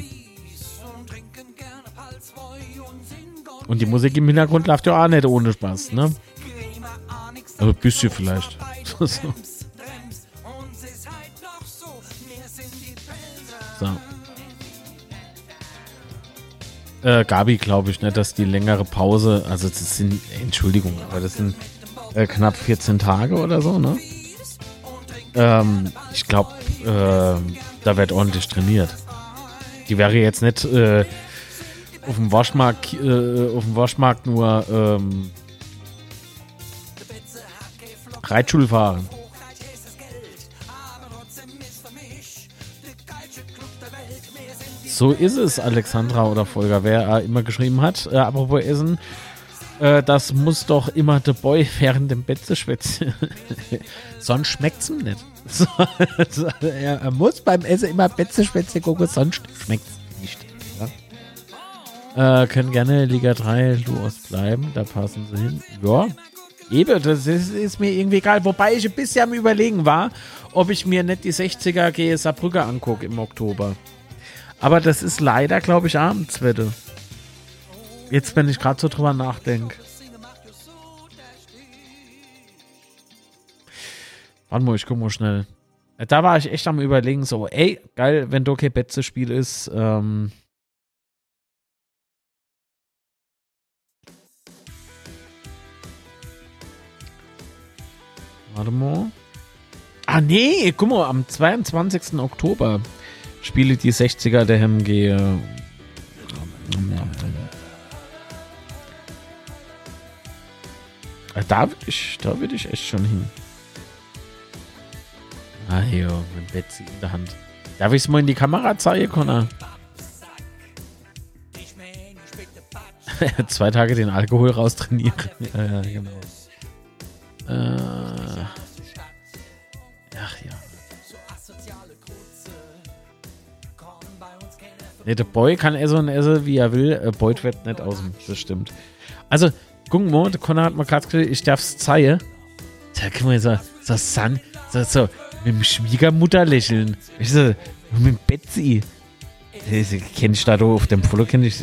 Und die Musik im Hintergrund läuft ja auch nicht ohne Spaß, ne? Aber ein bisschen vielleicht. so. Äh, Gabi glaube ich nicht, dass die längere Pause, also das sind, Entschuldigung, aber das sind äh, knapp 14 Tage oder so, ne? Ähm, ich glaube, äh, da wird ordentlich trainiert. Die wäre jetzt nicht äh, auf dem Waschmarkt, äh, auf dem Waschmarkt nur ähm, Reitschul fahren. So ist es, Alexandra oder Folger, wer äh, immer geschrieben hat. Äh, apropos Essen, äh, das muss doch immer der Boy während dem Bett schwätzen. sonst schmeckt es ihm nicht. So, er, muss beim Essen immer Betze gucken, sonst schmeckt nicht. Ja? Äh, können gerne Liga 3 Luos bleiben, da passen sie hin. Ja, eben, das ist, ist, mir irgendwie egal. Wobei ich ein bisschen am Überlegen war, ob ich mir nicht die 60er GS Saarbrücke angucke im Oktober. Aber das ist leider, glaube ich, Abendswette. Jetzt, wenn ich gerade so drüber nachdenke. Warte mal, ich guck mal schnell. Da war ich echt am überlegen, so, ey, geil, wenn Doke Betze Spiel ist, ähm, Warte mal. Ah, nee, guck mal, am 22. Oktober spiele die 60er der HMG. Äh, da würde ich, da würde ich echt schon hin. Ah, jo, mit Betsy in der Hand. Darf ich es mal in die Kamera zeigen, Connor? Zwei Tage den Alkohol raustrainieren. ja, ja, genau. Äh, ach ja. Ne, der Boy kann essen und essen, wie er will. Äh, Beut wird nicht aus dem, das stimmt. Also, guck mal, der Connor hat mal gerade gesagt, ich darf es zeigen. Da kann man so, so, San, so, so, mit dem Schwiegermutter lächeln. Ich so, mit Betsy. Kenne ich da auf dem Foto, kenne ich,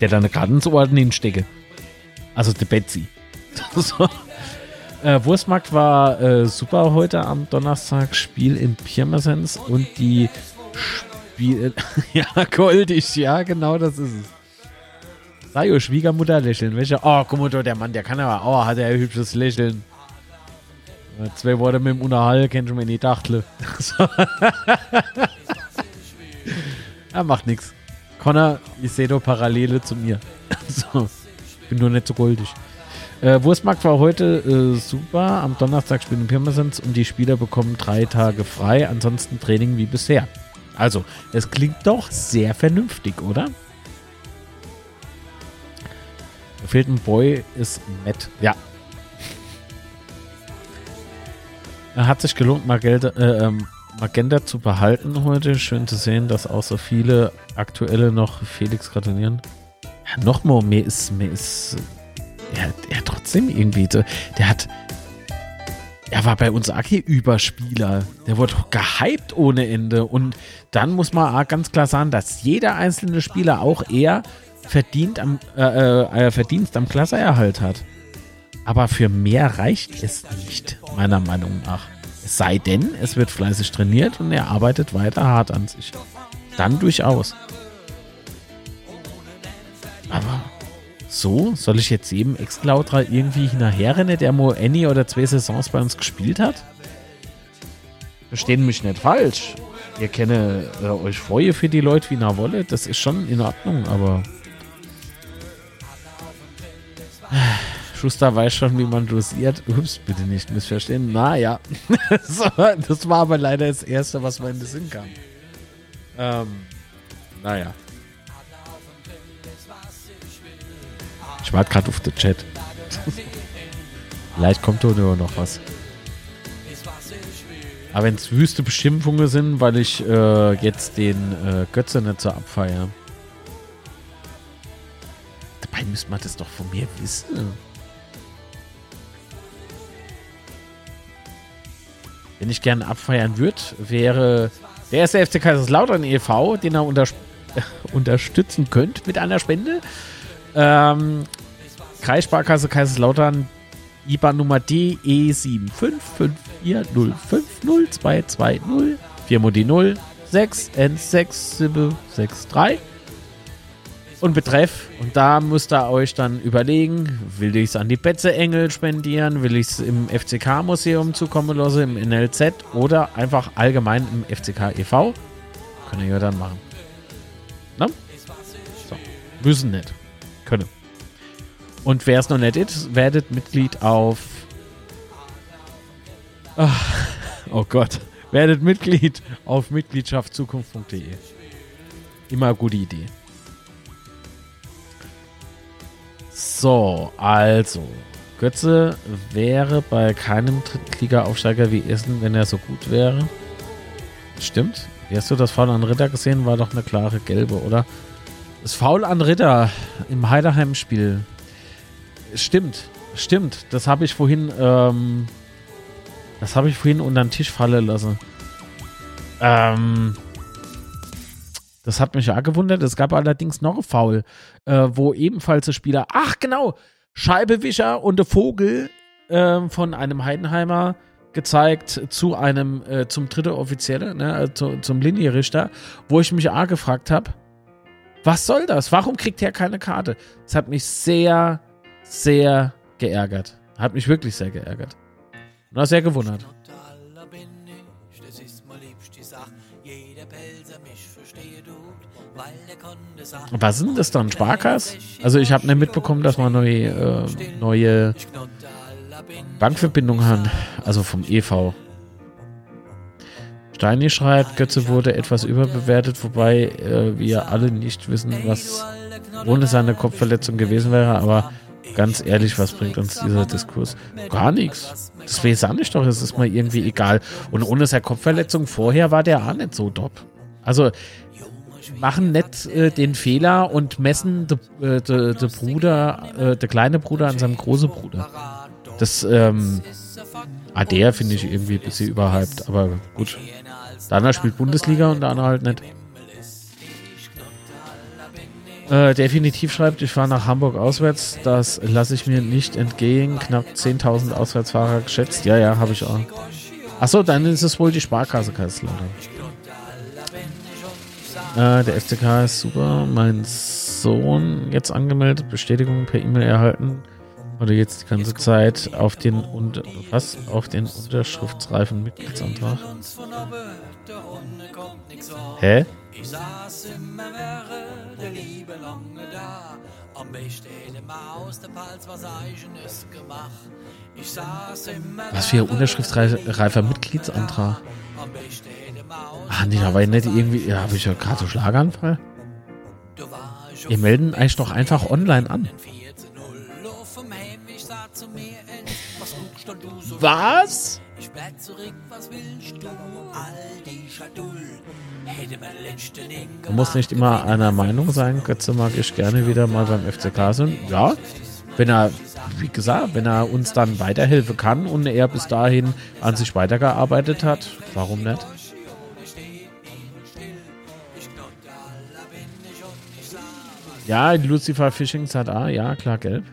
der da gerade ins Ohr hinstecke. Also, der Betsy. so. Äh, Wurstmarkt war äh, super heute am Donnerstag. Spiel in Pirmasens und die Spiel. ja, goldig, ja, genau das ist es. Sayo, Schwiegermutter lächeln. Welche? Oh, mal, der Mann, der kann aber. Oh, hat er ein hübsches Lächeln. Zwei Worte mit dem Unterhalt, kennst du mir nicht Dachtle. er macht nichts. Connor, ich sehe doch Parallele zu mir. so. Bin nur nicht so goldig. Äh, Wurstmarkt war heute äh, super. Am Donnerstag spielen Pirmasens und die Spieler bekommen drei Tage frei. Ansonsten Training wie bisher. Also, es klingt doch sehr vernünftig, oder? Fehlt ein Boy, ist Matt. Ja. Er hat sich gelohnt, Magenta, äh, ähm, Magenta zu behalten heute. Schön zu sehen, dass auch so viele aktuelle noch Felix gratulieren. Ja, nochmal, mir ist, mir ist er, er trotzdem irgendwie, der hat, er war bei uns Aki-Überspieler. Der wurde gehypt ohne Ende. Und dann muss man ganz klar sagen, dass jeder einzelne Spieler, auch er, verdient am, äh, äh, Verdienst am Klasseerhalt hat. Aber für mehr reicht es nicht, meiner Meinung nach. Es sei denn, es wird fleißig trainiert und er arbeitet weiter hart an sich. Dann durchaus. Aber so, soll ich jetzt jedem Ex-Lautra irgendwie hinterherrennen, der mal eine oder zwei Saisons bei uns gespielt hat? Verstehen mich nicht falsch. Ihr kenne äh, euch freue für die Leute wie na wolle, das ist schon in Ordnung, aber Schuster weiß schon, wie man dosiert. Ups, bitte nicht missverstehen. Naja, das war aber leider das Erste, was mir in den Sinn kam. Ähm, naja. Ich warte gerade auf den Chat. Vielleicht kommt da nur noch was. Aber wenn es wüste Beschimpfungen sind, weil ich äh, jetzt den äh, Götze abfeiere. Dabei müsste man das doch von mir wissen. Wenn ich gerne abfeiern würde, wäre der erste FC Kaiserslautern e.V., den er unter, unterstützen könnt mit einer Spende. Ähm, Kreissparkasse Kaiserslautern, IBAN Nummer DE7554050220 4 Modi 0 6 N663 und Betreff. Und da müsst ihr euch dann überlegen, will ich es an die Betze Engel spendieren, will ich es im FCK-Museum zukommen lassen, im NLZ oder einfach allgemein im FCK e.V. Ihr ja dann machen. Na? So. Müssen nicht. Können. Und wer es noch nicht ist, werdet Mitglied auf. Ach, oh Gott. Werdet Mitglied auf mitgliedschaftzukunft.de. Immer eine gute Idee. So, also. Götze wäre bei keinem Drittliga-Aufsteiger wie Essen, wenn er so gut wäre. Stimmt. Wie hast du das Foul an Ritter gesehen? War doch eine klare gelbe, oder? Das Foul an Ritter im Heiderheim-Spiel. Stimmt. Stimmt. Das habe ich vorhin, ähm, das habe ich vorhin unter den Tisch fallen lassen. Ähm, das hat mich ja gewundert. Es gab allerdings noch ein Foul, äh, wo ebenfalls der Spieler, ach genau, Scheibewischer und der Vogel äh, von einem Heidenheimer gezeigt zu einem, äh, zum dritten Offizielle, ne, äh, zu, zum Linienrichter, wo ich mich auch gefragt habe, was soll das? Warum kriegt er keine Karte? Das hat mich sehr, sehr geärgert. Hat mich wirklich sehr geärgert. Und auch sehr gewundert. Was sind das dann? Sparkass? Also ich habe nicht mitbekommen, dass wir neue, äh, neue Bankverbindungen haben. Also vom EV. Steini schreibt, Götze wurde etwas überbewertet, wobei äh, wir alle nicht wissen, was ohne seine Kopfverletzung gewesen wäre. Aber ganz ehrlich, was bringt uns dieser Diskurs? Gar nichts. Weiß auch nicht doch, es ist mal irgendwie egal. Und ohne seine Kopfverletzung vorher war der auch nicht so top. Also machen nicht äh, den Fehler und messen der de, de Bruder, äh, der kleine Bruder an seinem großen Bruder. Das, ähm, ah, der finde ich irgendwie ein bisschen überhyped, aber gut. Der andere spielt Bundesliga und der andere halt nicht. Äh, definitiv schreibt, ich fahre nach Hamburg auswärts. Das lasse ich mir nicht entgehen. Knapp 10.000 Auswärtsfahrer geschätzt. Ja, ja, habe ich auch. Achso, dann ist es wohl die Sparkasse Kaiserslautern. Äh, der FCK ist super. Mein Sohn jetzt angemeldet, Bestätigung per E-Mail erhalten. Oder jetzt die ganze Zeit auf den was auf den unterschriftsreifen Mitgliedsantrag. Hä? Was für ein unterschriftsreifer Mitgliedsantrag? Ah, nee, da war ich nicht irgendwie. Ja, habe ich ja gerade so Schlaganfall. Wir melden eigentlich doch einfach online an. Was? Du musst nicht immer einer Meinung sein. Götze mag ich gerne wieder mal beim FCK sind. Ja, wenn er, wie gesagt, wenn er uns dann weiterhelfen kann und er bis dahin an sich weitergearbeitet hat, warum nicht? Ja, Lucifer Fishing hat A, ja, klar, gelb.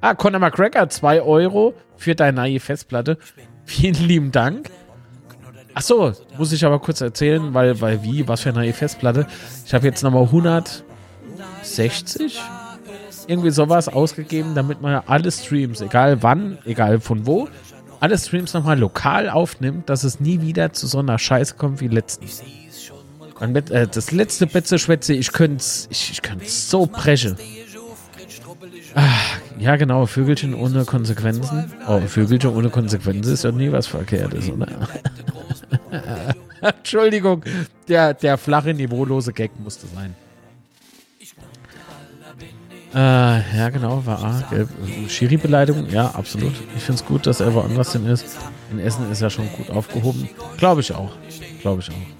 Ah, Conor McGregor, 2 Euro für deine neue Festplatte. Vielen lieben Dank. Achso, muss ich aber kurz erzählen, weil, weil wie, was für eine neue Festplatte. Ich habe jetzt nochmal 160, irgendwie sowas ausgegeben, damit man alle Streams, egal wann, egal von wo, alle Streams nochmal lokal aufnimmt, dass es nie wieder zu so einer Scheiße kommt wie letztens. Äh, das letzte Betze-Schwätze, ich könnte ich, ich so brechen. Ach, ja, genau, Vögelchen ohne Konsequenzen. Oh, Vögelchen ohne Konsequenzen ist ja nie was Verkehrtes, oder? Entschuldigung, der, der flache, niveaulose Gag musste sein. Äh, ja, genau, war A. Schiri-Beleidigung, ja, absolut. Ich finde es gut, dass er woanders hin ist. In Essen ist er schon gut aufgehoben. Glaube ich auch. Glaube ich auch.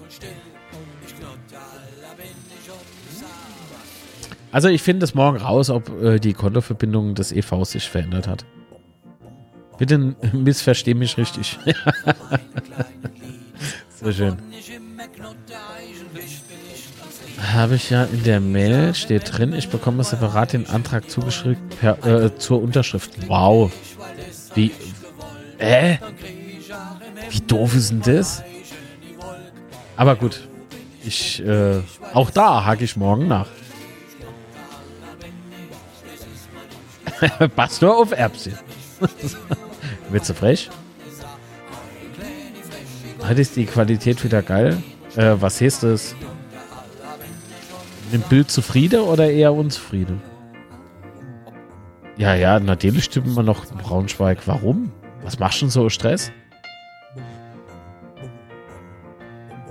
Also ich finde es morgen raus, ob äh, die Kontoverbindung des EVs sich verändert hat. Bitte missversteh mich richtig. Sehr schön. Habe ich ja in der Mail, steht drin, ich bekomme separat den Antrag zugeschrieben per, äh, zur Unterschrift. Wow. Wie. Äh? Wie doof ist denn das? Aber gut. Ich, äh, auch da hake ich morgen nach. Pastor auf Erbsen. Wird du frech? Hat ist die Qualität wieder geil? Äh, was heißt das? Im Bild zufrieden oder eher unzufrieden? Ja, ja, natürlich stimmt man noch Braunschweig. Warum? Was macht schon so Stress?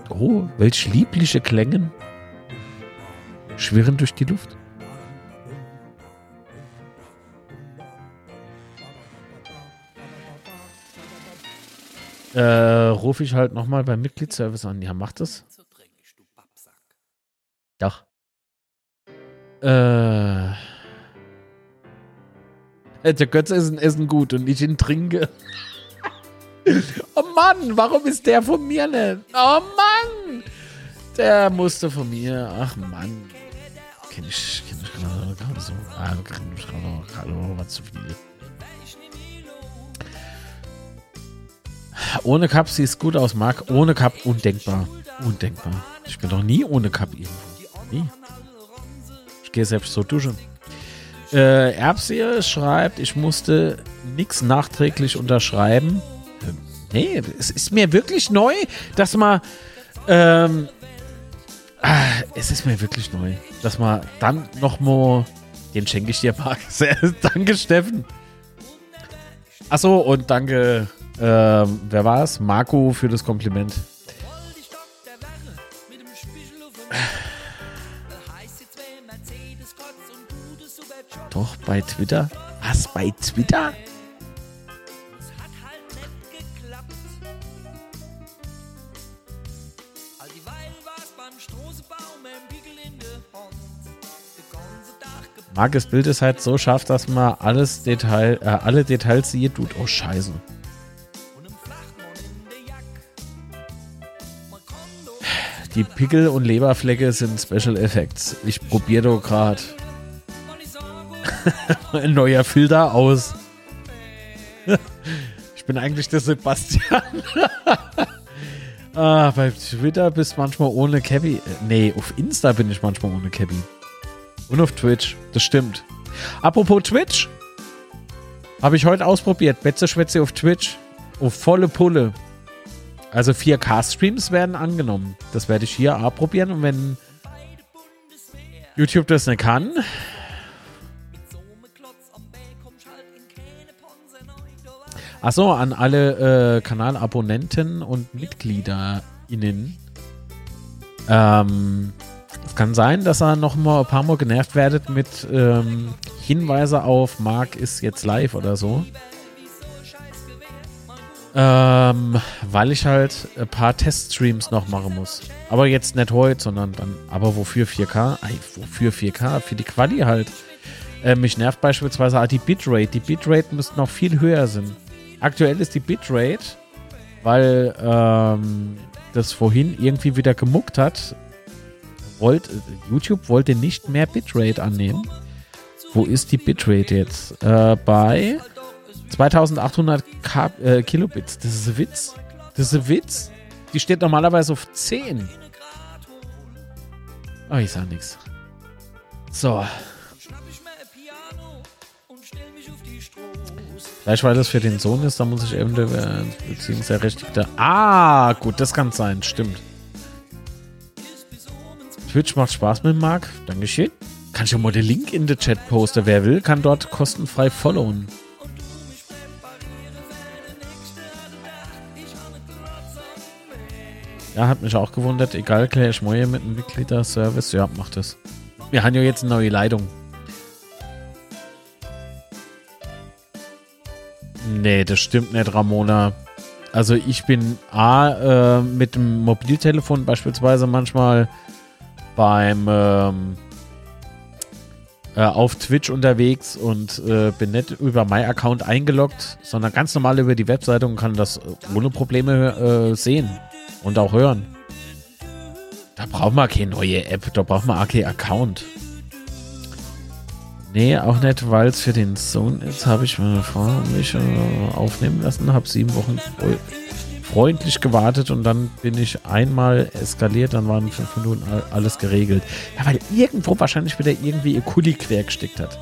Oh, welch liebliche Klängen schwirren durch die Luft. Äh, rufe ich halt nochmal beim Mitgliedsservice an. Ja, macht das. Doch. Äh. Der Götze ist ein Essen gut und ich ihn trinke. oh Mann, warum ist der von mir nicht? Oh Mann! Der musste von mir. Ach Mann. Kenn ich, kenn ich gerade so. Ah, kenn ich gerade was zu viel. Ohne Cup sieht es gut aus, Marc. Ohne Cup undenkbar. Undenkbar. Ich bin doch nie ohne Cup irgendwo. Nie. Ich gehe selbst so duschen. Äh, Erbsehe schreibt, ich musste nichts nachträglich unterschreiben. Ähm, nee, es ist mir wirklich neu, dass man. Ähm, ah, es ist mir wirklich neu, dass man dann nochmal. Den schenke ich dir, Marc. Danke, Steffen. Achso, und danke ähm, wer war es? Marco für das Kompliment. Doch, bei Twitter? Was, bei Twitter? Markes Bild ist halt so scharf, dass man alles Detail, äh, alle Details sieht. Tut. Oh, scheiße. Die Pickel und Leberflecke sind Special Effects. Ich probiere doch gerade ein neuer Filter aus. ich bin eigentlich der Sebastian. ah, bei Twitter bist du manchmal ohne Cabby. Nee, auf Insta bin ich manchmal ohne Cabby. Und auf Twitch. Das stimmt. Apropos Twitch. Habe ich heute ausprobiert. Betze Schwätze auf Twitch. Auf volle Pulle. Also 4K-Streams werden angenommen. Das werde ich hier probieren und wenn YouTube das nicht kann. Achso, an alle äh, Kanalabonnenten und MitgliederInnen. Ähm, es kann sein, dass er noch mal ein paar Mal genervt werdet mit ähm, Hinweise auf Mark ist jetzt live oder so. Ähm, weil ich halt ein paar Teststreams noch machen muss. Aber jetzt nicht heute, sondern dann, aber wofür 4K? Ey, wofür 4K? Für die Quali halt. Äh, mich nervt beispielsweise auch die Bitrate. Die Bitrate müsste noch viel höher sein. Aktuell ist die Bitrate, weil ähm, das vorhin irgendwie wieder gemuckt hat. wollte, YouTube wollte nicht mehr Bitrate annehmen. Wo ist die Bitrate jetzt? Äh, bei 2800 K äh, Kilobits. Das ist ein Witz. Das ist ein Witz. Die steht normalerweise auf 10. Oh, ich sag nichts. So. Vielleicht weil das für den Sohn ist, da muss ich eben der Beziehungsermächtigte. Ah, gut, das kann sein, stimmt. Twitch macht Spaß mit Marc. Dankeschön. Kann ich ja mal den Link in den Chat posten. Wer will, kann dort kostenfrei followen. Ja, hat mich auch gewundert. Egal, klär ich mal mit einem Mitglieder-Service. Ja, macht das. Wir haben ja jetzt eine neue Leitung. Nee, das stimmt nicht, Ramona. Also ich bin A, äh, mit dem Mobiltelefon beispielsweise manchmal beim ähm, äh, auf Twitch unterwegs und äh, bin nicht über mein Account eingeloggt, sondern ganz normal über die Webseite und kann das ohne Probleme äh, sehen und auch hören. Da braucht man keine neue App, da braucht man auch keinen Account. Nee, auch nicht, weil es für den Sohn ist, habe ich meine Frau mich äh, aufnehmen lassen, habe sieben Wochen freundlich gewartet und dann bin ich einmal eskaliert, dann waren fünf Minuten alles geregelt. Ja, weil irgendwo wahrscheinlich wieder irgendwie ihr Kuli quer gesteckt hat.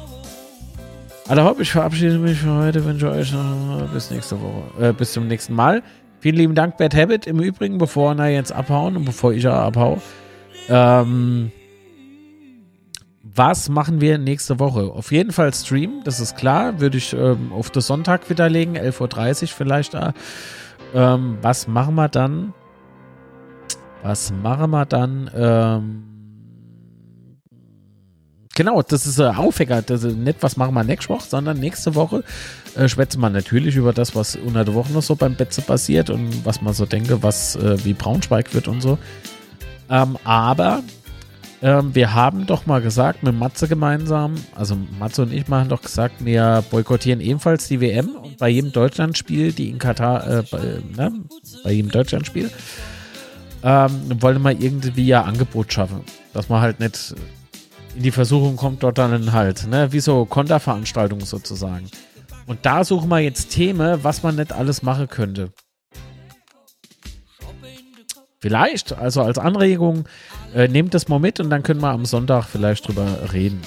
Also hopp, ich verabschiede mich für heute, wünsche euch äh, bis nächste Woche, äh, bis zum nächsten Mal. Vielen lieben Dank, Bad Habit. Im Übrigen, bevor wir jetzt abhauen und bevor ich ja abhau, ähm, was machen wir nächste Woche? Auf jeden Fall Stream, das ist klar. Würde ich ähm, auf den Sonntag widerlegen, 11.30 Uhr vielleicht da. Ähm, was machen wir dann? Was machen wir dann? Ähm, genau, das ist ein Aufhänger. Das ist nicht, was machen wir nächste Woche, sondern nächste Woche äh, schwätzen wir natürlich über das, was unter der Woche noch so beim Betze passiert und was man so denke, was äh, wie Braunschweig wird und so. Ähm, aber ähm, wir haben doch mal gesagt, mit Matze gemeinsam, also Matze und ich machen doch gesagt, wir boykottieren ebenfalls die WM und bei jedem Deutschlandspiel, die in Katar, äh, bei, ne, bei jedem Deutschlandspiel, ähm, wollen wir irgendwie ja Angebot schaffen, dass man halt nicht die Versuchung kommt, dort dann halt, ne, wie so Konterveranstaltungen sozusagen. Und da suchen wir jetzt Themen, was man nicht alles machen könnte. Vielleicht, also als Anregung, äh, nehmt das mal mit und dann können wir am Sonntag vielleicht drüber reden.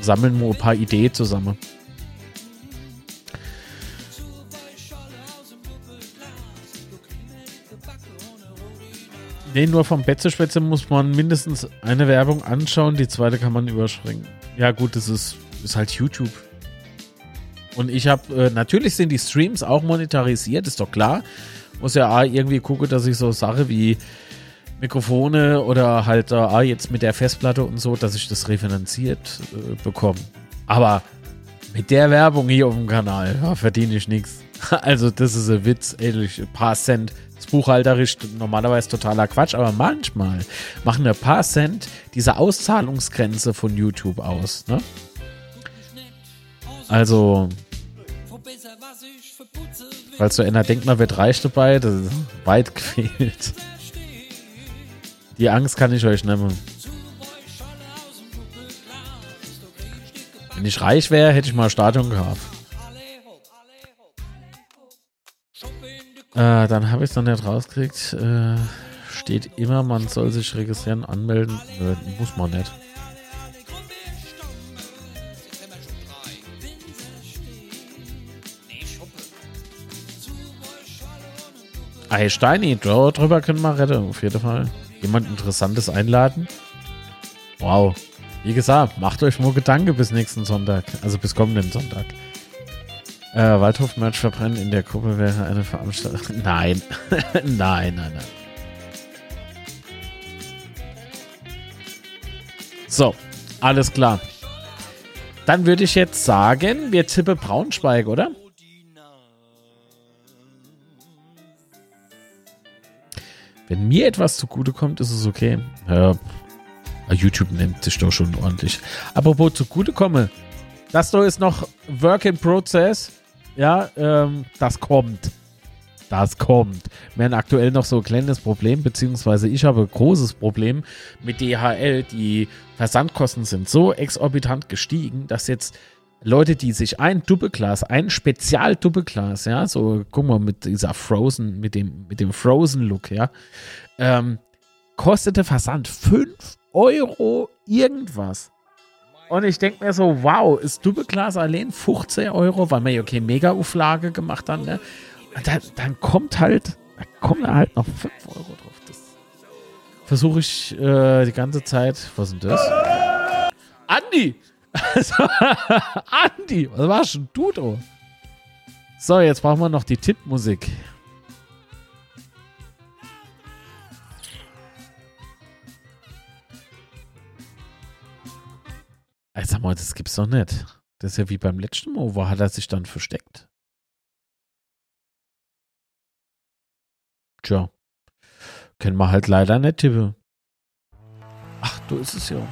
Sammeln wir ein paar Ideen zusammen. Nee, nur vom Betzespätzle muss man mindestens eine Werbung anschauen, die zweite kann man überspringen. Ja, gut, das ist, ist halt YouTube. Und ich habe, äh, natürlich sind die Streams auch monetarisiert, ist doch klar muss ja irgendwie gucken, dass ich so Sache wie Mikrofone oder halt äh, jetzt mit der Festplatte und so, dass ich das refinanziert äh, bekomme. Aber mit der Werbung hier auf dem Kanal ja, verdiene ich nichts. Also das ist ein Witz, ehrlich, ein paar Cent. Das buchhalterisch normalerweise totaler Quatsch, aber manchmal machen ein paar Cent diese Auszahlungsgrenze von YouTube aus. Ne? Also Falls so einer denkt, man wird reich dabei, das ist weit gefehlt. Die Angst kann ich euch nehmen. Wenn ich reich wäre, hätte ich mal ein Stadion gehabt. Äh, dann habe ich es noch nicht rausgekriegt. Äh, steht immer, man soll sich registrieren, anmelden. Nö, muss man nicht. Hey Steini, drüber können wir retten, auf jeden Fall. Jemand Interessantes einladen. Wow. Wie gesagt, macht euch nur Gedanken bis nächsten Sonntag. Also bis kommenden Sonntag. Äh, Waldhof-Merch verbrennen in der Gruppe wäre eine Veranstaltung. Nein. nein, nein, nein. So, alles klar. Dann würde ich jetzt sagen, wir tippe Braunschweig, oder? Wenn mir etwas zugutekommt, ist es okay. Ja, YouTube nennt sich doch schon ordentlich. Apropos zugutekomme, das ist noch Work in Process. Ja, ähm, das kommt. das kommt. Wir haben aktuell noch so ein kleines Problem, beziehungsweise ich habe ein großes Problem mit DHL. Die Versandkosten sind so exorbitant gestiegen, dass jetzt Leute, die sich ein Doppelglas, ein Spezial-Doppelglas, ja, so, guck mal, mit dieser Frozen, mit dem, mit dem Frozen-Look, ja, ähm, kostete Versand 5 Euro irgendwas. Und ich denke mir so, wow, ist Doppelglas allein 15 Euro, weil wir ja okay Mega-Auflage gemacht haben, ne? Dann, dann kommt halt, da kommen halt noch 5 Euro drauf. Das versuche ich äh, die ganze Zeit. Was ist denn das? Andi! Andi, was war schon du, du? So, jetzt brauchen wir noch die Tippmusik. Jetzt sag mal, das gibt's doch nicht. Das ist ja wie beim letzten Mal. Wo hat er sich dann versteckt? Tja. Können wir halt leider nicht tippen. Ach, du ist es ja.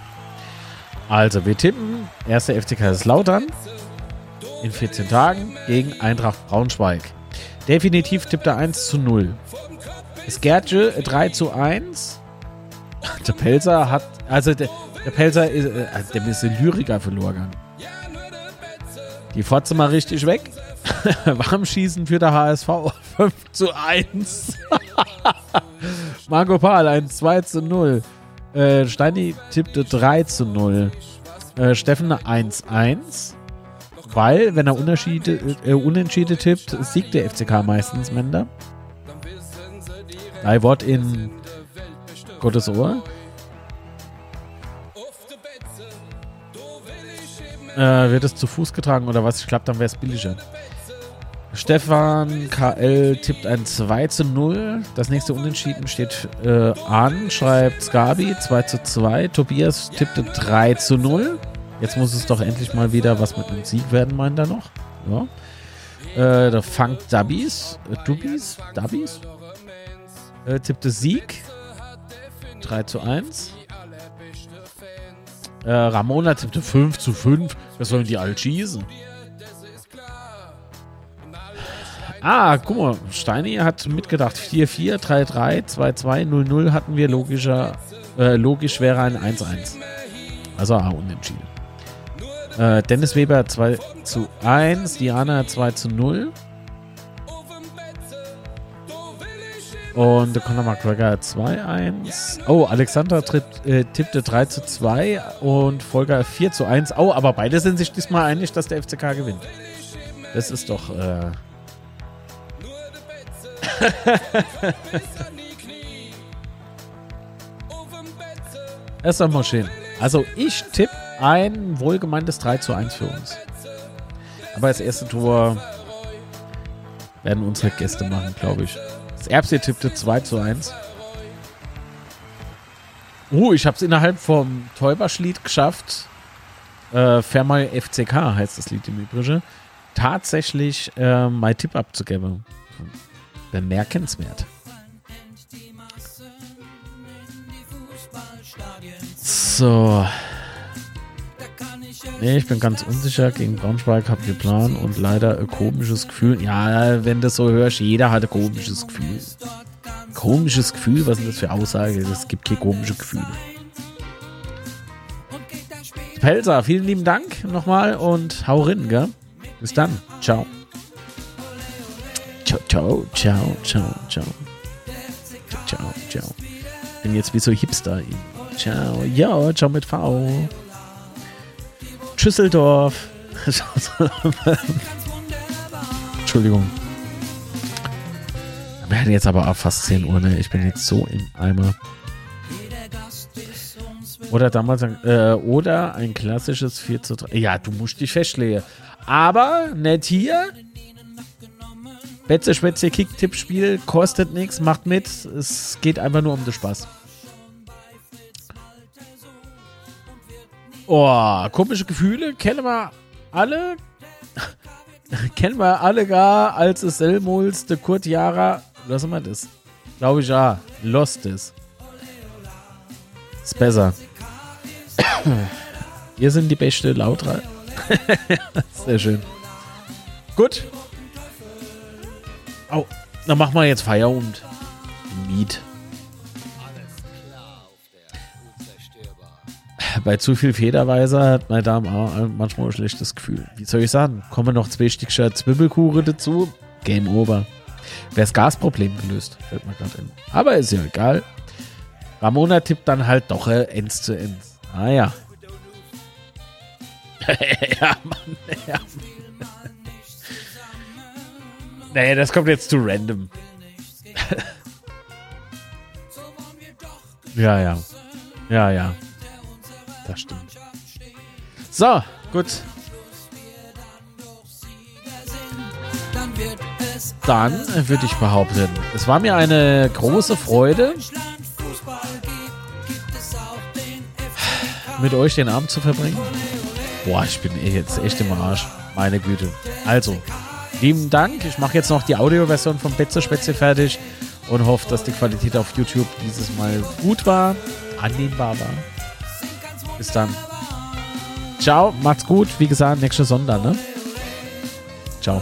Also, wir tippen. Erster FC Kaiserslautern in 14 Tagen gegen Eintracht Braunschweig. Definitiv tippt er 1 zu 0. Skertje 3 zu 1. Der Pelzer hat, also der, der Pelzer ist, äh, also der ist Lyriker verloren. Die Fotze mal richtig weg. Warmschießen für der HSV 5 zu 1. Marco Pahl ein 2 zu 0. Äh, Steini tippte 3 zu 0. Äh, Steffen 1 1. Weil, wenn er äh, Unentschiede tippt, siegt der FCK meistens, Mender. Ein Wort in Gottes Ohr. Äh, wird es zu Fuß getragen oder was? Ich glaube, dann wäre es billiger. Stefan KL tippt ein 2 zu 0. Das nächste Unentschieden steht äh, an, schreibt Skabi 2 zu 2. Tobias tippte 3 zu 0. Jetzt muss es doch endlich mal wieder was mit einem Sieg werden, meint er noch. Ja. Äh, der Funk Dubbies, äh, Dubbies, Dubbies, äh, tippte Sieg 3 zu 1. Äh, Ramona tippte 5 zu 5. Was sollen die all schießen? Ah, guck mal, Steini hat mitgedacht. 4-4, 3-3, 2-2, 0-0 hatten wir logischer, äh, logisch wäre ein 1-1. Also ah, unentschieden. Äh, Dennis Weber 2 zu 1, Diana 2 zu 0. Und Conor McGregor 2-1. Oh, Alexander tritt, äh, tippte 3 zu 2 und Volker 4 zu 1. Oh, aber beide sind sich diesmal einig, dass der FCK gewinnt. Das ist doch. Äh doch mal schön. Also ich tippe ein wohlgemeintes 3 zu 1 für uns. Aber das erste Tor werden unsere Gäste machen, glaube ich. Das Erbse tippte 2 zu 1. Uh, ich habe es innerhalb vom Täuberschlied geschafft. Äh, Fairmal FCK heißt das Lied im Übrigen. Tatsächlich äh, mein Tipp abzugeben. Bemerkenswert. So. Nee, ich bin ganz unsicher. Gegen Braunschweig habt ihr Plan und leider ein komisches Gefühl. Ja, wenn du das so hörst, jeder hat ein komisches Gefühl. Komisches Gefühl? Was ist das für Aussage? Es gibt hier komische Gefühle. Pelzer, vielen lieben Dank nochmal und hau rein, gell? Bis dann. Ciao. Ciao, ciao, ciao, ciao, ciao. Ciao, ciao. Bin jetzt wie so Hipster. Ciao. Ja, ciao mit V. Schüsseldorf. Entschuldigung. Wir hatten jetzt aber auch fast 10 Uhr, ne? Ich bin jetzt so im Eimer. Oder damals ein, äh, oder ein klassisches 4 zu 3. Ja, du musst dich festlegen. Aber nicht hier. Betze Spätzle Kick-Tipp-Spiel kostet nichts, macht mit. Es geht einfach nur um den Spaß. Oh, komische Gefühle kennen wir alle. kennen wir alle gar, als es Selmuls, de Kurt Jara. Was immer das? Glaube ich ja. Lost ist. Ist besser. Ihr sind die beste Lautra. Sehr schön. Gut. Au. Dann machen wir jetzt Feierabend. Miet. Bei zu viel Federweiser hat meine Damen auch manchmal ein schlechtes Gefühl. Wie soll ich sagen? Kommen noch zwei Stückchen Zwiebelkuchen dazu. Game over. Wäre das Gasproblem gelöst, fällt mir gerade in. Aber ist ja egal. Ramona tippt dann halt doch äh, ends zu ends. Ah ja. ja, Mann, ja, Mann. Nee, das kommt jetzt zu random. ja, ja. Ja, ja. Das stimmt. So, gut. Dann würde ich behaupten, es war mir eine große Freude, mit euch den Abend zu verbringen. Boah, ich bin jetzt echt im Arsch. Meine Güte. Also, lieben Dank. Ich mache jetzt noch die Audioversion vom Betze Spätzle fertig und hoffe, dass die Qualität auf YouTube dieses Mal gut war, annehmbar war. Bis dann. Ciao, macht's gut. Wie gesagt, nächste Sonntag, ne? Ciao.